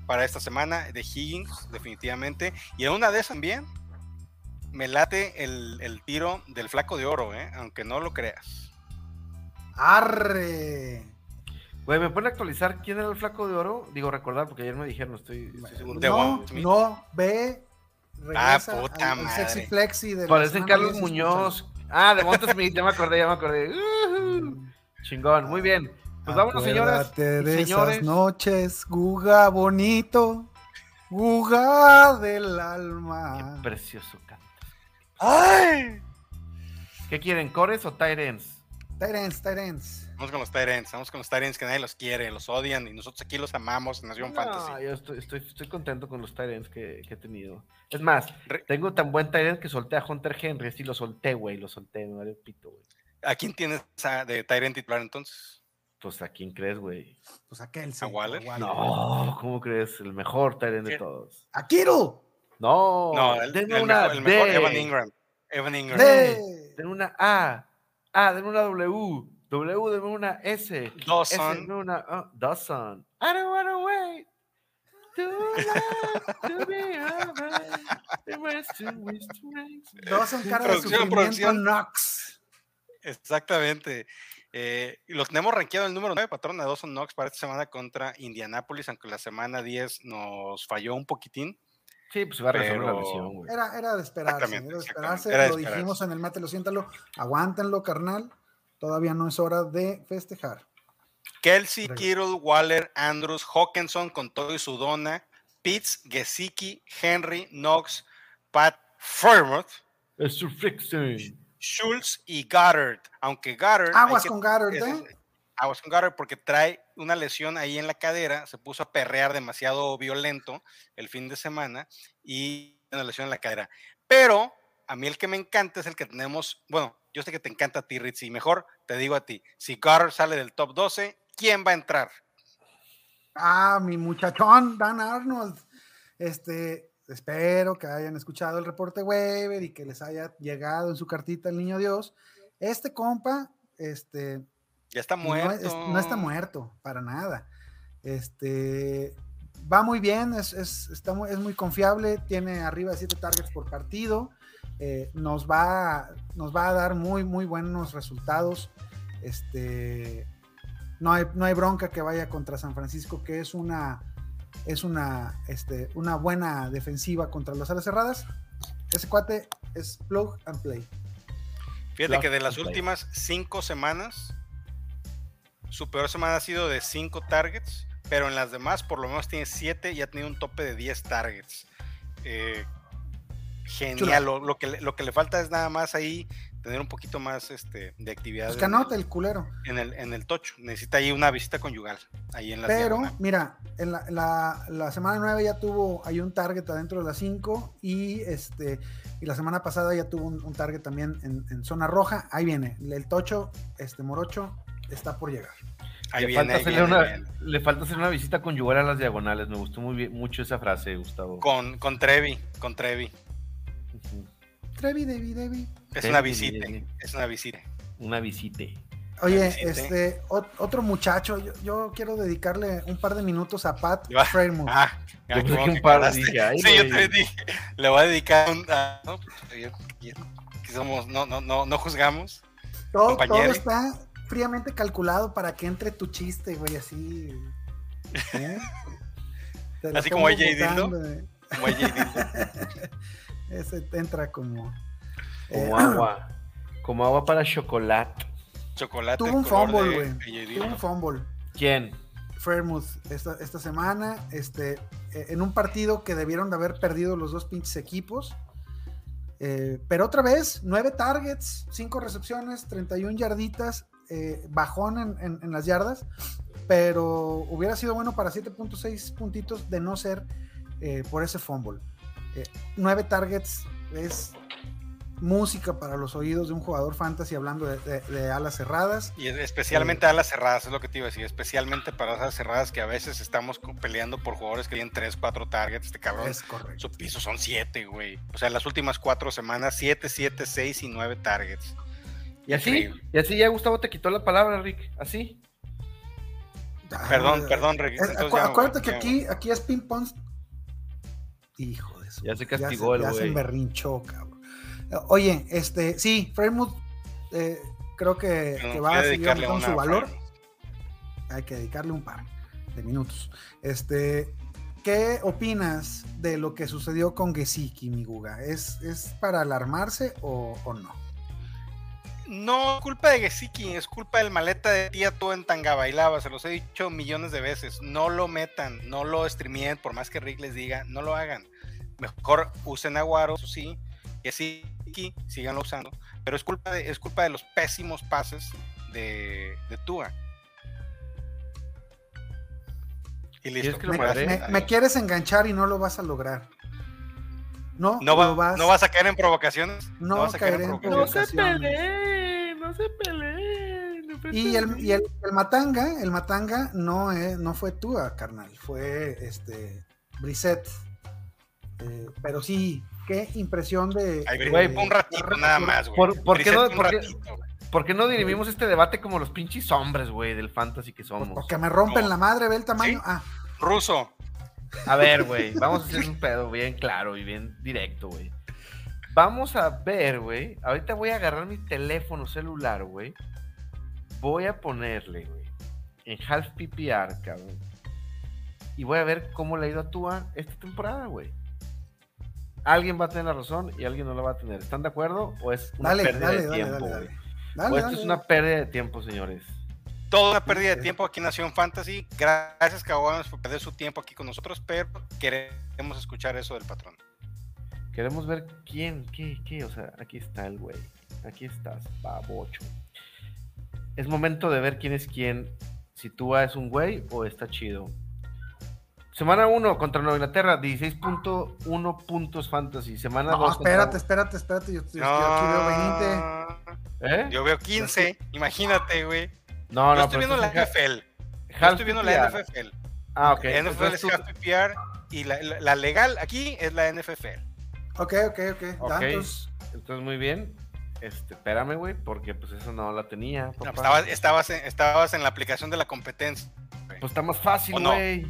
C: para esta semana, de Higgins, definitivamente. Y en una de esas también me late el, el tiro del flaco de oro, ¿eh? aunque no lo creas.
A: Arre.
B: Güey, ¿me pueden actualizar quién era el flaco de oro? Digo, recordar, porque ayer me dijeron, estoy, estoy seguro.
C: De
A: No, no, ve. Regresa
C: puta
A: al, al
C: madre.
A: sexy flexi de semana
B: Carlos
A: 10,
B: Muñoz. Ah, de Monte Smith, ya me acordé, ya me acordé. Ujú. Chingón, muy bien. Pues vámonos, señoras
A: de
B: señores.
A: esas noches, Guga bonito, Guga del alma.
B: Qué precioso canta.
C: ¡Ay!
B: ¿Qué quieren, cores o tight ends?
A: Tyrants, Tyrants.
C: Vamos con los Tyrants, vamos con los Tyrants que nadie los quiere, los odian y nosotros aquí los amamos en Nación
B: No,
C: Fantasy.
B: yo estoy, estoy, estoy contento con los ends que, que he tenido. Es más,
C: Re-
B: tengo tan buen end que solté a Hunter Henry. Sí, lo solté, güey, lo solté, me vale pito, güey.
C: ¿A quién tienes a- de Tyrant titular entonces?
B: Pues, ¿a quién crees, güey?
A: Pues aquel sí.
C: ¿A Waller?
B: No, ¿cómo crees? El mejor end de todos.
A: A Kittle.
B: No,
C: No, el,
B: denme
C: el
B: una
C: mejor, el mejor
B: D.
C: Evan Ingram. Evan Ingram.
A: De-
B: Denme una A. A, denme una W. W de una S.
C: Dawson.
B: S de una oh, Dawson. I don't wanna wait. To love, to be
A: en cara de
C: Producción,
A: sufrimiento
C: producción.
A: Nox.
C: Exactamente. Eh, y los tenemos rankeado en el número 9, patrón de Dawson Knox para esta semana contra Indianapolis, aunque la semana 10 nos falló un poquitín.
B: Sí, pues va a resolver la lesión, güey.
A: Era, era de esperarse, era de esperarse.
C: Era de
A: lo
C: esperarse.
A: dijimos en el mate, lo siéntalo. Aguántenlo, carnal. Todavía no es hora de festejar.
C: Kelsey, Kittle, Waller, Andrews, Hawkinson con todo y su dona, Pitts, Gesicki, Henry, Knox, Pat Fairmouth,
B: Es su fixing.
C: Schultz y Goddard. Aunque Goddard.
A: Aguas
C: que-
A: con Goddard,
C: es-
A: ¿eh?
C: Aguas con Goddard porque trae una lesión ahí en la cadera, se puso a perrear demasiado violento el fin de semana y una lesión en la cadera. Pero a mí el que me encanta es el que tenemos, bueno, yo sé que te encanta a ti, Ritzy, mejor te digo a ti, si Goddard sale del top 12, ¿quién va a entrar?
A: Ah, mi muchachón, Dan Arnold. Este, espero que hayan escuchado el reporte Weber y que les haya llegado en su cartita el niño Dios. Este compa, este,
C: Ya está
A: no,
C: muerto.
A: no está muerto, para nada. Este, va muy bien, es, es- está muy, es muy confiable, tiene arriba de 7 targets por partido. Eh, nos, va, nos va a dar muy, muy buenos resultados. Este, no, hay, no hay bronca que vaya contra San Francisco, que es una, es una, este, una buena defensiva contra las alas cerradas. Ese cuate es plug and play.
C: Fíjate que de las
B: play.
C: últimas cinco semanas, su peor semana ha sido de 5 targets, pero en las demás por lo menos tiene 7 y ha tenido un tope de 10 targets. Eh, genial, lo, lo que, le- lo que le falta es nada más ahí tener un poquito más este, de actividad
A: Pues que anote
C: el-
A: el culero.
C: en el, en el tocho. Necesita ahí una visita conyugal, ahí en la
A: Pero, mira, en la, la- la semana 9 ya tuvo, hay un target adentro de las 5 y este y la semana pasada ya tuvo un, un target también en, en zona roja. Ahí viene, el tocho, este morocho, está por llegar.
C: Ahí
B: le,
C: viene,
B: falta
C: ahí viene,
B: una,
C: ahí viene.
B: le falta hacer una visita conyugal a las diagonales. Me gustó muy bien, mucho esa frase, Gustavo.
C: Con, con Trevi, con Trevi.
A: Trevi, Devi, Devi.
C: Es una visita, es una visita.
B: Una visite.
A: Oye, este, ot- otro muchacho, yo, yo quiero dedicarle un par de minutos a Pat. Fairmouth.
C: Ah,
B: Yo pensé
C: como
B: que un
C: que
B: par,
C: aclaraste.
B: dije, ay,
C: Sí, yo
B: güey.
C: te dije, le voy a dedicar un. ah, no, pues, que somos, no, no, no, no juzgamos.
A: todo, está fríamente calculado para que entre tu chiste, güey, así. ¿eh?
C: Así como AJ Dildo. Como ella dijo.
A: Ese entra como. eh,
B: Como agua. Como agua para chocolate.
C: Chocolate.
A: Tuvo un fumble, güey. Tuvo un fumble.
B: ¿Quién?
A: Fairmouth esta, esta semana, este, eh, en un partido que debieron de haber perdido los dos pinches equipos. Eh, pero otra vez, nueve targets, cinco recepciones, 31 yarditas, eh, bajón en, en- en las yardas, pero hubiera sido bueno para 7.6 puntitos de no ser eh, por ese fumble. Eh, nueve targets es música para los oídos de un jugador fantasy hablando de, de- de alas cerradas.
C: Y es- especialmente a las cerradas, es lo que te iba a decir. Especialmente para las cerradas que a veces estamos peleando por jugadores que tienen 3, 4 targets. Este cabrón,
A: Es correcto.
C: su piso son 7, güey. O sea, en las últimas 4 semanas, 7, 7, 6 y 9 targets.
B: Y así,
C: Increíble.
B: y así ya Gustavo te quitó la palabra, Rick. Así.
C: Perdón,
A: Ah,
C: perdón, Rick.
A: Eh, acu- acuérdate que aquí, aquí es ping pong. Hijo su.
B: Ya se castigó el
A: ya se
B: güey.
A: emberrinchó, cabrón. Oye, este, sí, Fairmouth, eh, creo que, va a seguir
C: una
A: su valor. Hay que dedicarle un par de minutos. Este, ¿qué opinas de lo que sucedió con Gesicki, mi Guga? ¿Es, es para alarmarse o, o no?
C: No, culpa de Gesicki, es culpa del maleta de tía tú en Tanga Bailaba, se los he dicho millones de veces. No lo metan, no lo streameen, por más que Rick les diga, no lo hagan. Mejor usen Aguaro, eso sí, Gesicki, síganlo usando. Pero es culpa de, es culpa de los pésimos pases de, de Tua. Y listo.
B: ¿Quieres que lo
A: Me,
B: madre?
A: me- me quieres enganchar y no lo vas a lograr. No,
C: ¿No, va-
A: vas,
C: ¿No vas a caer en provocaciones?
A: no
C: vas a caer
A: en
C: provocaciones?
B: peleen, no se peleen. no se
A: Y el,
B: peleen.
A: y el, el Matanga, el Matanga no, es, no fue Tua, carnal, fue este Brissett. Eh, pero sí, qué impresión de.
C: Ay,
A: de-
B: Güey,
C: un ratito nada más, güey.
B: ¿Por- por qué no-
C: un
B: por qué-
C: ratito, güey.
B: ¿Por qué no dirimimos este debate como los pinches hombres, güey, del fantasy que somos?
A: Porque me rompen
C: No.
A: la madre, ve el tamaño.
C: ¿Sí?
A: Ah,
C: Ruso.
B: A ver, güey, vamos a hacer un pedo bien claro y bien directo, güey. Vamos a ver, güey. Ahorita voy a agarrar mi teléfono celular, güey. Voy a ponerle, güey, en half PPR, cabrón. Y voy a ver cómo le ha ido a Tua esta temporada, güey. Alguien va a tener la razón y alguien no la va a tener. ¿Están de acuerdo? ¿O es una
A: dale,
B: pérdida
A: dale,
B: de
A: dale,
B: tiempo,
A: dale,
B: güey?
A: dale.
B: O esto
A: dale,
B: es una pérdida de tiempo, señores.
C: Toda una pérdida de tiempo aquí en Nación Fantasy. Gracias, Caguamas, por perder su tiempo aquí con nosotros, pero queremos escuchar eso del patrón.
B: Queremos ver quién, qué, qué. O sea, aquí está el güey. Aquí estás, babocho. Es momento de ver quién es quién. Si Tua es un güey o está chido. Semana 1 contra Nueva Inglaterra, 16.1 puntos fantasy. Semana 2.
A: No, espérate, espérate, espérate. Yo, yo- yo aquí veo 20.
B: ¿Eh?
C: Yo veo 15, imagínate, güey.
B: No,
C: Yo
B: no,
C: estoy viendo la NFL. Yo estoy viendo la. NFL.
B: Ah, ok.
C: La NFL
B: Entonces
C: es
B: tú-
C: half PPR y la, la- la legal aquí es la NFL.
A: Ok, ok, ok.
B: Ok.
A: Tantos.
B: Entonces, muy bien. Este, espérame, güey, porque pues eso no la tenía.
C: No, pues, estabas, estabas, en, estabas en la aplicación de la competencia.
B: Pues está más fácil,
C: ¿O no?
B: güey.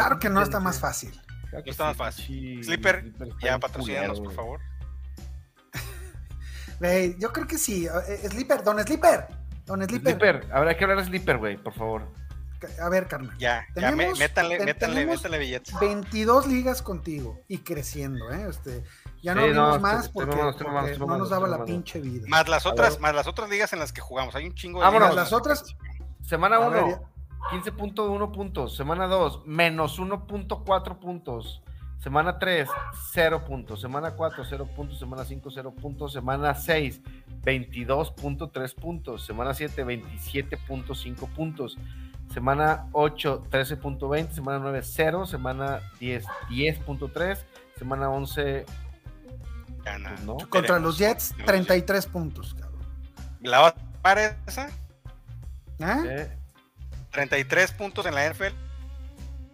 A: Claro que no está más fácil.
B: Claro
C: No está más fácil.
B: sí,
C: Slipper, Ya
B: culero,
C: por favor.
A: Güey, yo creo que sí. Eh, Slipper, don Slipper. Don Slipper.
B: Slipper, habrá que hablar de Slipper, güey, por favor.
A: A ver, carnal.
C: Ya, ya, me- métanle,
A: ten-
C: métanle, métanle billetes.
A: 22 ligas contigo y creciendo, ¿eh? Este, ya no
B: Sí,
A: abrimos
B: no, estoy-
A: más porque, no nos daba la pinche vida.
C: Más las otras, más las otras ligas en las que jugamos. Hay un chingo de
B: Vámonos.
C: ligas
A: Las otras-
B: Semana
A: A ver,
B: 1, 15.1 puntos. Semana 2, menos 1.4 puntos. Semana 3, 0 puntos. Semana 4, 0 puntos. Semana 5, 0 puntos. Semana 6, 22.3 puntos. Semana 7, 27.5 puntos. Semana 8, 13.20. Semana 9, 0. Semana 10, 10.3. Semana 11,
C: gana.
B: pues no.
A: Contra los Jets,
C: Veremos.
A: 33 puntos, cabrón.
C: La otra para esa,
A: ¿Eh?
B: Eh,
C: 33 puntos en la NFL.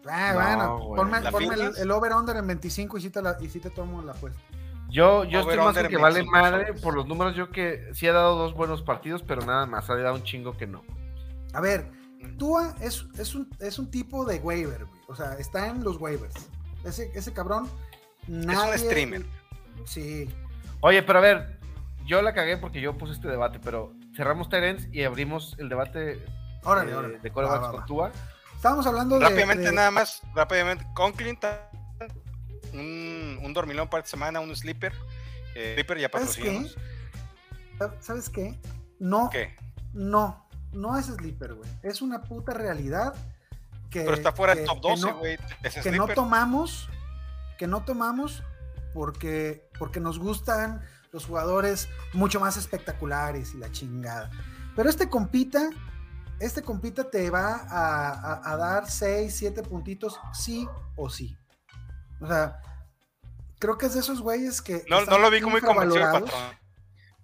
A: Ah,
B: No,
A: bueno, ponme,
C: ¿La
A: ponme el, over-under en 25 y si te, la, y sí te tomo la apuesta.
B: Yo, yo estoy más que
C: en
B: vale
C: 25
B: madre por los números. Yo que sí ha dado dos buenos partidos, pero nada más. Ha dado un chingo que no.
A: A ver, Tua es, es, un, es un tipo de waiver, güey. O sea, está en los waivers. Ese, ese cabrón, nadie...
C: streamer.
A: Sí.
B: Oye, pero a ver, yo la cagué porque yo puse este debate, pero cerramos Terence y abrimos el debate
A: Órale,
B: eh,
A: órale.
B: de
A: va,
B: con. Tua.
A: Estábamos hablando de...
C: Rápidamente,
A: de-
C: nada más, rápidamente. Conklin, un, un dormilón para esta semana, un sleeper. Eh, sleeper ya
A: ¿Sabes qué? ¿Sabes qué? No,
C: ¿Qué?
A: no, no es sleeper, güey. Es una puta realidad que...
C: Pero está fuera
A: que-
C: del top
A: que
C: 12,
A: no-
C: güey. Es
A: que no
C: sleeper.
A: tomamos, que no tomamos porque, porque nos gustan los jugadores mucho más espectaculares y la chingada. Pero este compita, este compita te va a, a- a dar 6, 7 puntitos sí o sí. O sea, creo que es de esos güeyes que
C: No, no lo vi como muy convencido el
A: infravalorados.
C: patrón.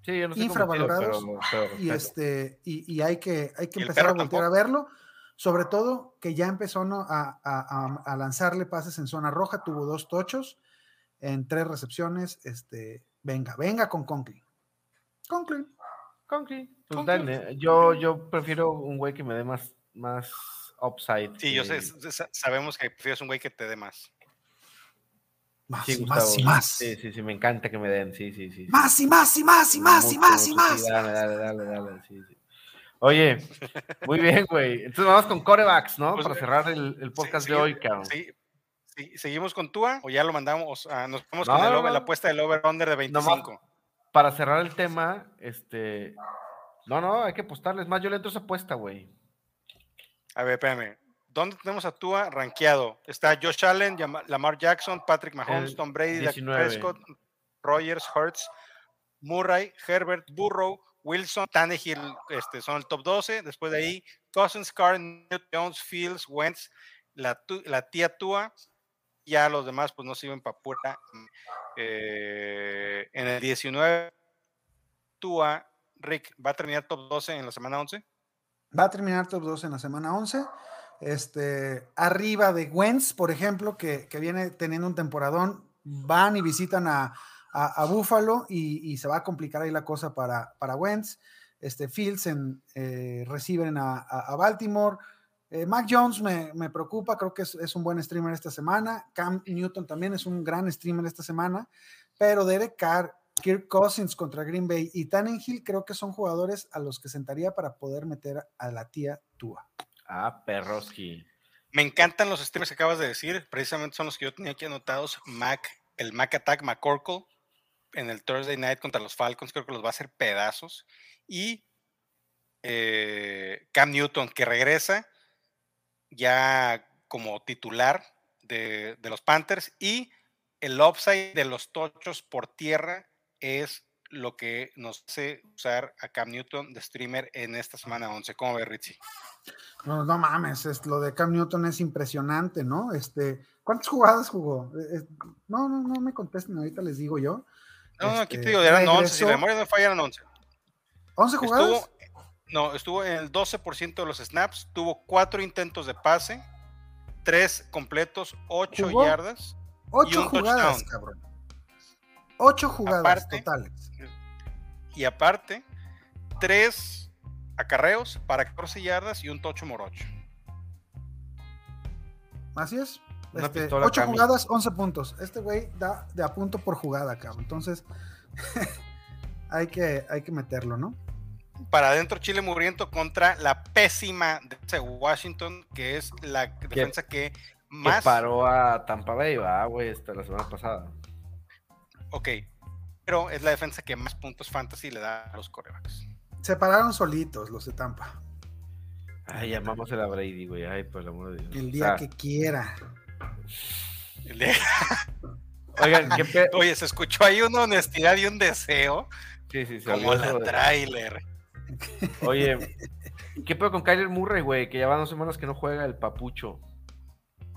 B: Sí, yo no estoy
A: Infravalorados,
B: convencido, pero- pero
A: y este y, y hay que hay que empezar a voltear
C: tampoco.
A: a verlo sobre todo que ya empezó ¿no? a, a- a- a lanzarle pases en zona roja tuvo dos tochos en tres recepciones este venga venga con Conklin Conklin
B: Conklin, pues dale. Yo, yo prefiero un güey que me dé más, más upside.
C: Sí, yo sé, sa- sabemos que prefieres un güey que te dé más.
A: más
B: Sí,
A: y
B: Gustavo,
A: más y más
B: Sí, sí, sí, me encanta que me den. Sí, sí, sí.
A: más y más y más y más y más y más
B: sí, dale, dale, dale, dale, sí, sí. Oye, muy bien, güey. Entonces vamos con corebacks, ¿no?
C: Pues,
B: Para cerrar el, el podcast
C: Sí,
B: de hoy, cabrón.
C: sí, sí, ¿Seguimos con Tua o ya lo mandamos? ah, nos vamos
B: No,
C: con el over-
B: no.
C: la apuesta del over-under de 25.
B: Para cerrar el tema, este. No, no, hay que apostarles más. Yo le entro esa apuesta, güey.
C: A ver, espérame. ¿Dónde tenemos a Tua rankeado? Está Josh Allen, Lamar Jackson, Patrick Mahomes,
B: El
C: Tom Brady, Dak
B: 19.
C: Prescott, Rogers, Hurts, Murray, Herbert, Burrow, Wilson, Tannehill este, son el top 12. Después de ahí, Cousins, Carr, Newton, Jones, Fields, Wentz, la, tu- la tía Tua. Ya los demás, pues no sirven para pura. eh, en el 19, Tua, Rick, ¿va a terminar top 12 en la semana 11?
A: va a terminar top 2 en la semana 11 este arriba de Wentz por ejemplo que, que viene teniendo un temporadón van y visitan a, a, a Buffalo y, se va a complicar ahí la cosa para, para Wentz este, Fields eh, reciben a, Baltimore. Eh, Mac Jones me, preocupa, creo que es, un buen streamer esta semana. Cam Newton también es un gran streamer esta semana, pero Derek Carr, Kirk Cousins contra Green Bay y Tannenhill creo que son jugadores a los que sentaría para poder meter a la tía Tua.
B: Ah, Perroski.
C: Me encantan los streamers que acabas de decir, precisamente son los que yo tenía aquí anotados. Mac, el Mac Attack McCorkle en el Thursday Night contra los Falcons, creo que los va a hacer pedazos. Y eh, Cam Newton, que regresa ya como titular de, de, los Panthers. Y el upside de los tochos por tierra es lo que nos hace usar a Cam Newton de streamer en esta semana 11. ¿Cómo ve, Ritzy?
A: No, no mames, es, lo de Cam Newton es impresionante, ¿no? Este, ¿cuántas jugadas jugó? Eh, no, no, no me contesten, ahorita les digo yo.
C: No, no, aquí te digo, eran 11, si la memoria no falla, eran 11.
A: ¿11 jugadas?
C: no, estuvo en el 12% de los snaps, tuvo 4 intentos de pase, 3 completos, 8 yardas.
A: 8 jugadas, cabrón. 8 jugadas totales.
C: Y aparte, 3 acarreos para 14 yardas y un tocho morocho.
A: Así es. Este, 8 jugadas, 11 puntos. Este güey da de a punto por jugada, cabrón. Entonces, hay, que, hay que meterlo, ¿no?
C: Para adentro Chile Muriento contra la pésima de Washington, que es la defensa que más.
B: paró a Tampa Bay, va, güey, hasta la semana pasada.
C: Ok, pero es la defensa que más puntos fantasy le da a los corebacks.
A: Se pararon solitos los de Tampa.
B: Ay, llamamos a la Brady, güey. Ay, por el amor de Dios.
A: El día que quiera.
C: Oigan, ¿qué Oye, se escuchó ahí una honestidad y un deseo.
B: Sí, sí, sí.
C: Como la trailer.
B: Oye, ¿qué pedo con Kyler Murray, güey? Que ya van dos semanas que no juega el papucho.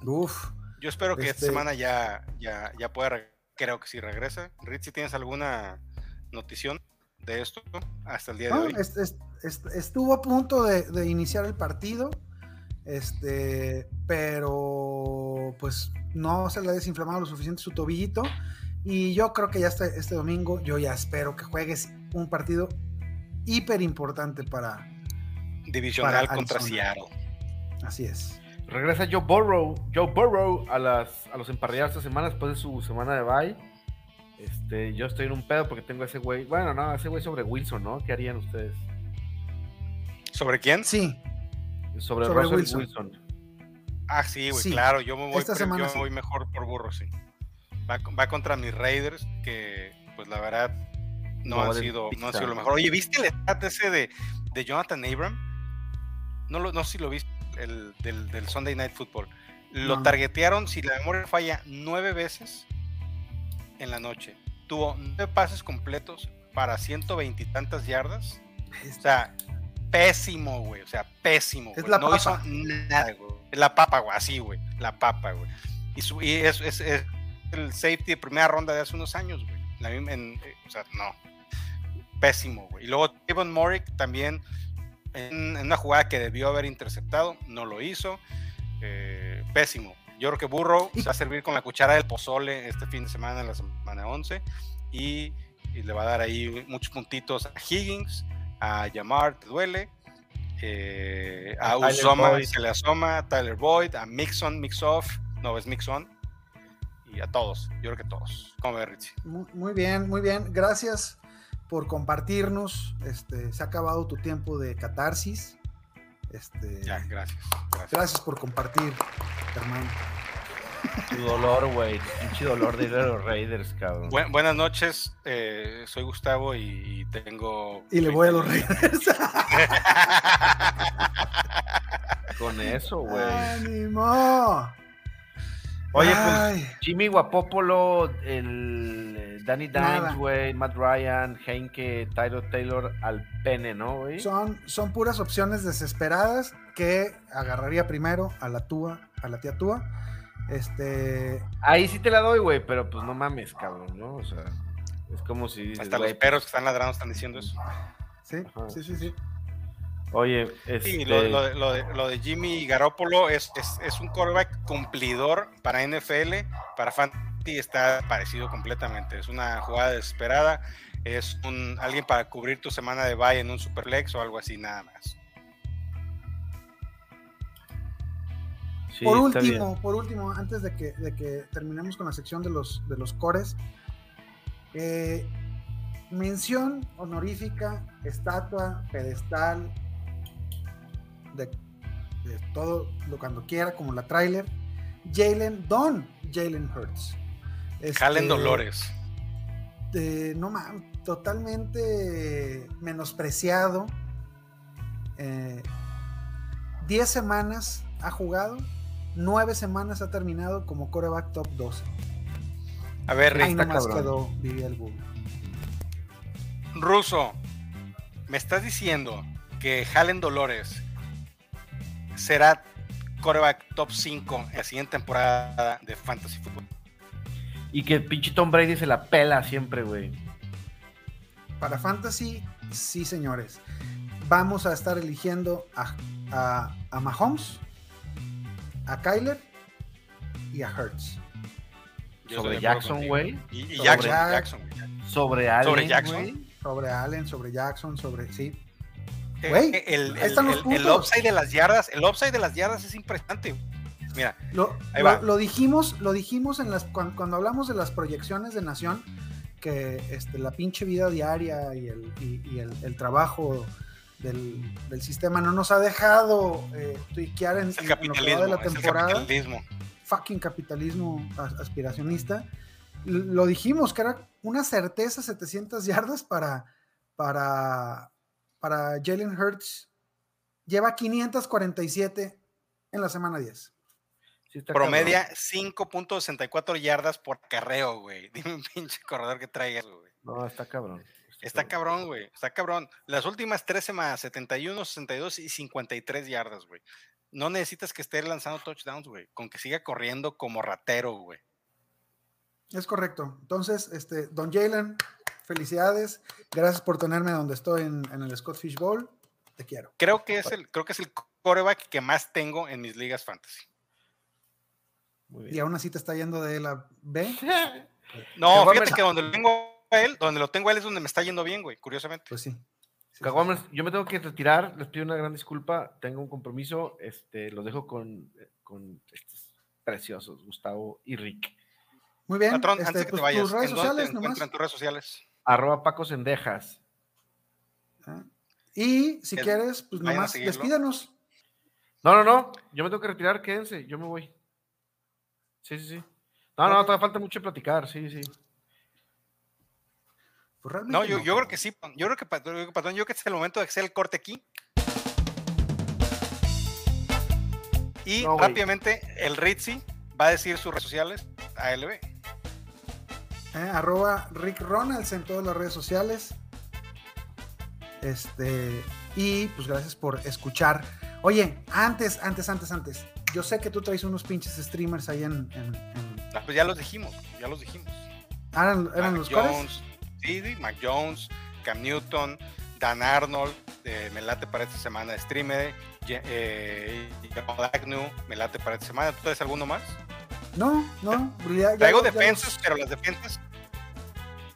A: Uf.
C: Yo espero que esta este semana ya, ya, ya pueda, creo que sí regresa. Ritz, tienes alguna notición? de esto hasta el día de hoy.
A: estuvo a punto de, iniciar el partido, este, pero pues no se le ha desinflamado lo suficiente su tobillito. Y yo creo que ya este, este domingo, yo ya espero que juegues un partido hiper importante para.
C: Divisional contra Seattle.
A: Así es.
B: Regresa Joe Burrow, Joe Burrow a, las, a los emparrillados esta semana después de su semana de bye este, yo estoy en un pedo porque tengo ese güey. Bueno, no, ese güey sobre Wilson, ¿no? ¿Qué harían ustedes?
C: ¿Sobre quién?
A: Sí.
B: Sobre, Russell Wilson.
C: Ah, sí, güey, claro. Yo me voy, yo me voy mejor por burro, sí. Va, contra mis Raiders, que pues la verdad no, han, sido, no han sido lo mejor. Oye, ¿viste el stat ese de, de Jonathan Abram? No, lo, no sé si lo viste, el del, Sunday Night Football. Lo targetearon, si la memoria falla, nueve veces en la noche. Tuvo nueve pases completos para 120 y tantas yardas. O sea, pésimo, güey. O sea, pésimo.
A: Es la
C: no
A: papa.
C: hizo nada, güey. Es la papa, güey. Así, güey. La papa, güey. Y, su, y es, es, el safety de primera ronda de hace unos años, güey. Eh, o sea, no. Pésimo, güey. Y luego Devon Morick también en, una jugada que debió haber interceptado, no lo hizo. Eh, pésimo. Yo creo que Burro se va a servir con la cuchara del pozole este fin de semana, en la semana 11, y, le va a dar ahí muchos puntitos a Higgins, a Yamar, te duele, eh, a, Usoma, se le asoma, a Tyler Boyd, a Mixon, Mixoff, no es Mixon, y a todos, yo creo que todos. ¿Cómo ves, Richie?
A: Muy, bien, muy bien. Gracias por compartirnos. Este, se ha acabado tu tiempo de catarsis. Este,
C: ya, gracias,
A: gracias. por compartir, hermano.
B: Tu dolor, güey. Pinche dolor de los Raiders, cabrón.
C: buenas noches, eh, soy Gustavo y tengo.
A: Y le voy a los Raiders.
B: Con eso, güey.
A: ¡Ánimo!
B: Oye, pues Jimmy Guapopolo, el eh, Danny Dimes, güey, Matt Ryan, Henke, Tyler Taylor al pene, ¿no, güey?
A: Son, son puras opciones desesperadas que agarraría primero a la Túa, a la tía Túa. Este.
B: Ahí sí te la doy, güey, pero pues no mames, cabrón, ¿no? O sea, es como si.
C: Hasta los perros que están ladrando están diciendo eso.
A: Sí, sí, sí, sí.
B: Oye,
C: este... lo, de, Jimmy Garoppolo es, es, un quarterback cumplidor para NFL, para Fantasy está parecido completamente. Es una jugada desesperada. es un alguien para cubrir tu semana de bye en un superflex o algo así nada más.
A: por último, por último, antes de que, de que, terminemos con la sección de los, de los cores, eh, mención honorífica, estatua, pedestal, de, todo lo cuando quiera, como la trailer, Jalen Don, Jalen Hurts.
C: Este, Dolores.
A: no mames, totalmente menospreciado. 10 eh, semanas ha jugado, 9 semanas ha terminado como coreback top 12.
C: A ver,
A: Ahí nomás quedó
C: Ruso, me estás diciendo que Jalen Dolores será coreback top 5 en la siguiente temporada de Fantasy Football.
B: Y que pinche Tom Brady se la pela siempre, güey.
A: Para Fantasy, sí, señores. Vamos a estar eligiendo a, a, Mahomes, a Kyler y a Hertz.
B: sobre Jackson, güey.
C: Y, Jackson,
B: Sobre Allen.
C: Sobre Jackson.
A: Sobre Allen, sobre Jackson, sobre. Sí.
C: Eh, el, el, upside de las yardas, el upside de las yardas es impresionante. Mira,
A: lo, lo, dijimos, lo dijimos en las cuando, hablamos de las proyecciones de Nación, que este, la pinche vida diaria y el, y, el, trabajo del, sistema no nos ha dejado eh, tuiquear en,
C: el capitalismo, de la temporada. capitalismo.
A: Fucking capitalismo aspiracionista. Lo dijimos que era una certeza 700 yardas para, para, para Jalen Hurts lleva 547 en la semana 10.
C: Promedia 5.64 yardas por carreo, güey. Dime un pinche corredor que traiga eso, güey.
B: No, está cabrón.
C: Está, cabrón, güey. Está cabrón. Las últimas tres semanas, 71, 62 y 53 yardas, güey. No necesitas que esté lanzando touchdowns, güey. Con que siga corriendo como ratero, güey.
A: Es correcto. Entonces, este, Don Jalen, Felicidades. Gracias por tenerme donde estoy en, el Scott Fish Bowl. Te quiero.
C: Creo que es el, creo que es el coreback que más tengo en mis ligas fantasy.
A: Y aún así te está yendo de la B.
C: no, fíjate que donde lo tengo a él, donde lo tengo a él es donde me está yendo bien, güey, curiosamente.
A: Pues sí.
B: yo me tengo que retirar, les pido una gran disculpa, tengo un compromiso, este, los dejo con, con estos preciosos, Gustavo y Rick.
A: Muy bien.
C: Patrón, este, antes que te pues, vayas, tus redes sociales, tus redes sociales?
B: Arroba Paco Sendejas.
A: Ah, y si quieres, pues nomás despídanos.
B: No, no, no. Yo me tengo que retirar, quédense, yo me voy. Sí, sí, sí. No, no, todavía falta mucho platicar, sí, sí.
C: Pues no, yo, yo creo que sí. Yo creo que, patrón, yo creo que es el momento de hacer el corte aquí. Y rápidamente, el Ritzy va a decir sus redes sociales, ALB.
A: ¿Eh? arroba Rick Ronalds en todas las redes sociales. Este, y pues gracias por escuchar. Oye, antes, antes, antes, antes. Yo sé que tú traes unos pinches streamers ahí en.
C: Ah, pues ya los dijimos, ya los dijimos.
A: Ah, ¿Eran, los Jones,
C: Sí, sí, Mac Jones, Cam Newton, Dan Arnold, eh, me late para esta semana streamer, eh, me late para esta semana. ¿Tú traes alguno más?
A: No, no.
C: Traigo defensas, pero las defensas.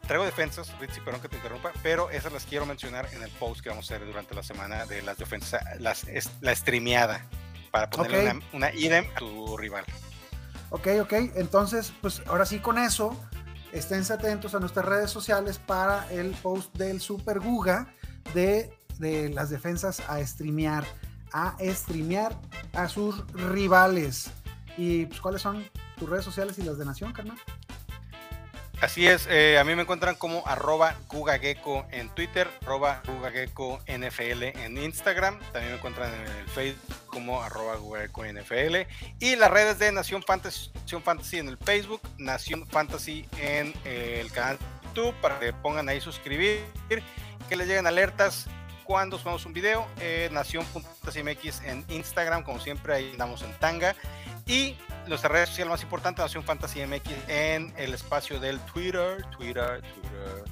C: Traigo defensas, Ritzy, perdón que te interrumpa, pero esas las quiero mencionar en el post que vamos a hacer durante la semana de las defensas, las, la streameada, para ponerle una, una idem a tu rival.
A: Ok, ok. Entonces, pues ahora sí con eso, esténse atentos a nuestras redes sociales para el post del Super Guga de, de las defensas a streamear, a streamear a sus rivales. ¿Y pues, cuáles son tus redes sociales y las de Nación, carnal?
C: Así es, eh, a mí me encuentran como arroba Gugagecko en Twitter, arroba NFL en Instagram, también me encuentran en el Facebook como arroba y las redes de Nación Fantasy, Fantasy en el Facebook, Nación Fantasy en eh, el canal YouTube para que pongan ahí suscribir, que les lleguen alertas cuando subamos un video, eh, en Instagram, como siempre ahí andamos en tanga. Y nuestra red social más importante, Nación Fantasy MX, en el espacio del Twitter, Twitter, Twitter.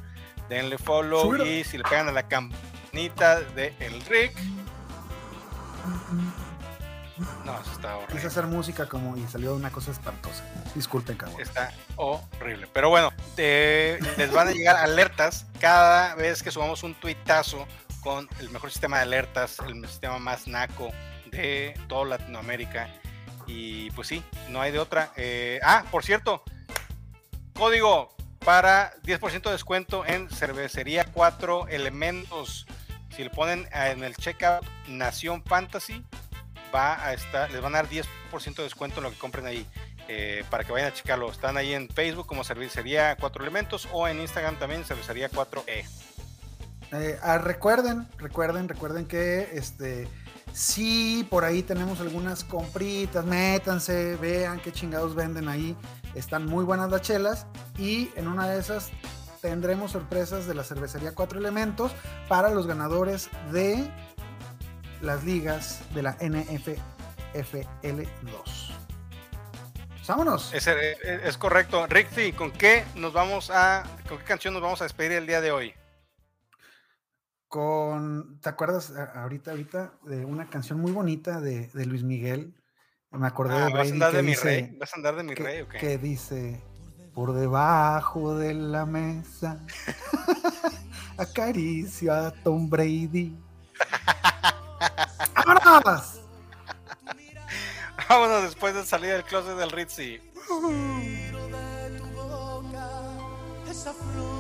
C: Denle follow y si le pegan a la campanita de el Rick, No, eso está horrible.
A: Quise hacer música como y salió una cosa espantosa. Disculpen, cabrón.
C: Está horrible. Pero bueno, te- les van a llegar alertas cada vez que subamos un tuitazo con el mejor sistema de alertas, el sistema más naco de toda Latinoamérica. Y pues sí, no hay de otra. Eh, ah, por cierto, código para 10% de descuento en cervecería 4 elementos. Si le ponen en el checkout Nación Fantasy, va a estar, les van a dar 10% de descuento en lo que compren ahí. eh, para que vayan a checarlo. Están ahí en Facebook como Cervecería 4 Elementos o en Instagram también Cervecería 4E.
A: Eh, ah, recuerden, recuerden, recuerden que este sí por ahí tenemos algunas compritas, métanse, vean qué chingados venden ahí. Están muy buenas las chelas y en una de esas tendremos sorpresas de la cervecería Cuatro Elementos para los ganadores de las ligas de la NFFL 2. Vámonos.
C: Es, es, correcto. Rixi, ¿con qué nos vamos a, con qué canción nos vamos a despedir el día de hoy?
A: Con, ¿te acuerdas ahorita, ahorita de una canción muy bonita de, de Luis Miguel? Me acordé
C: Ah,
A: de
C: ¿Vas a
A: Brady
C: andar
A: que
C: de mi
A: dice,
C: rey? ¿Vas a andar de mi
A: que,
C: rey o qué?
A: que dice, por debajo de la mesa, acaricio a Tom Brady. ¡Vámonos!
C: Vámonos después de salir del closet del Ritzy.
D: esa flor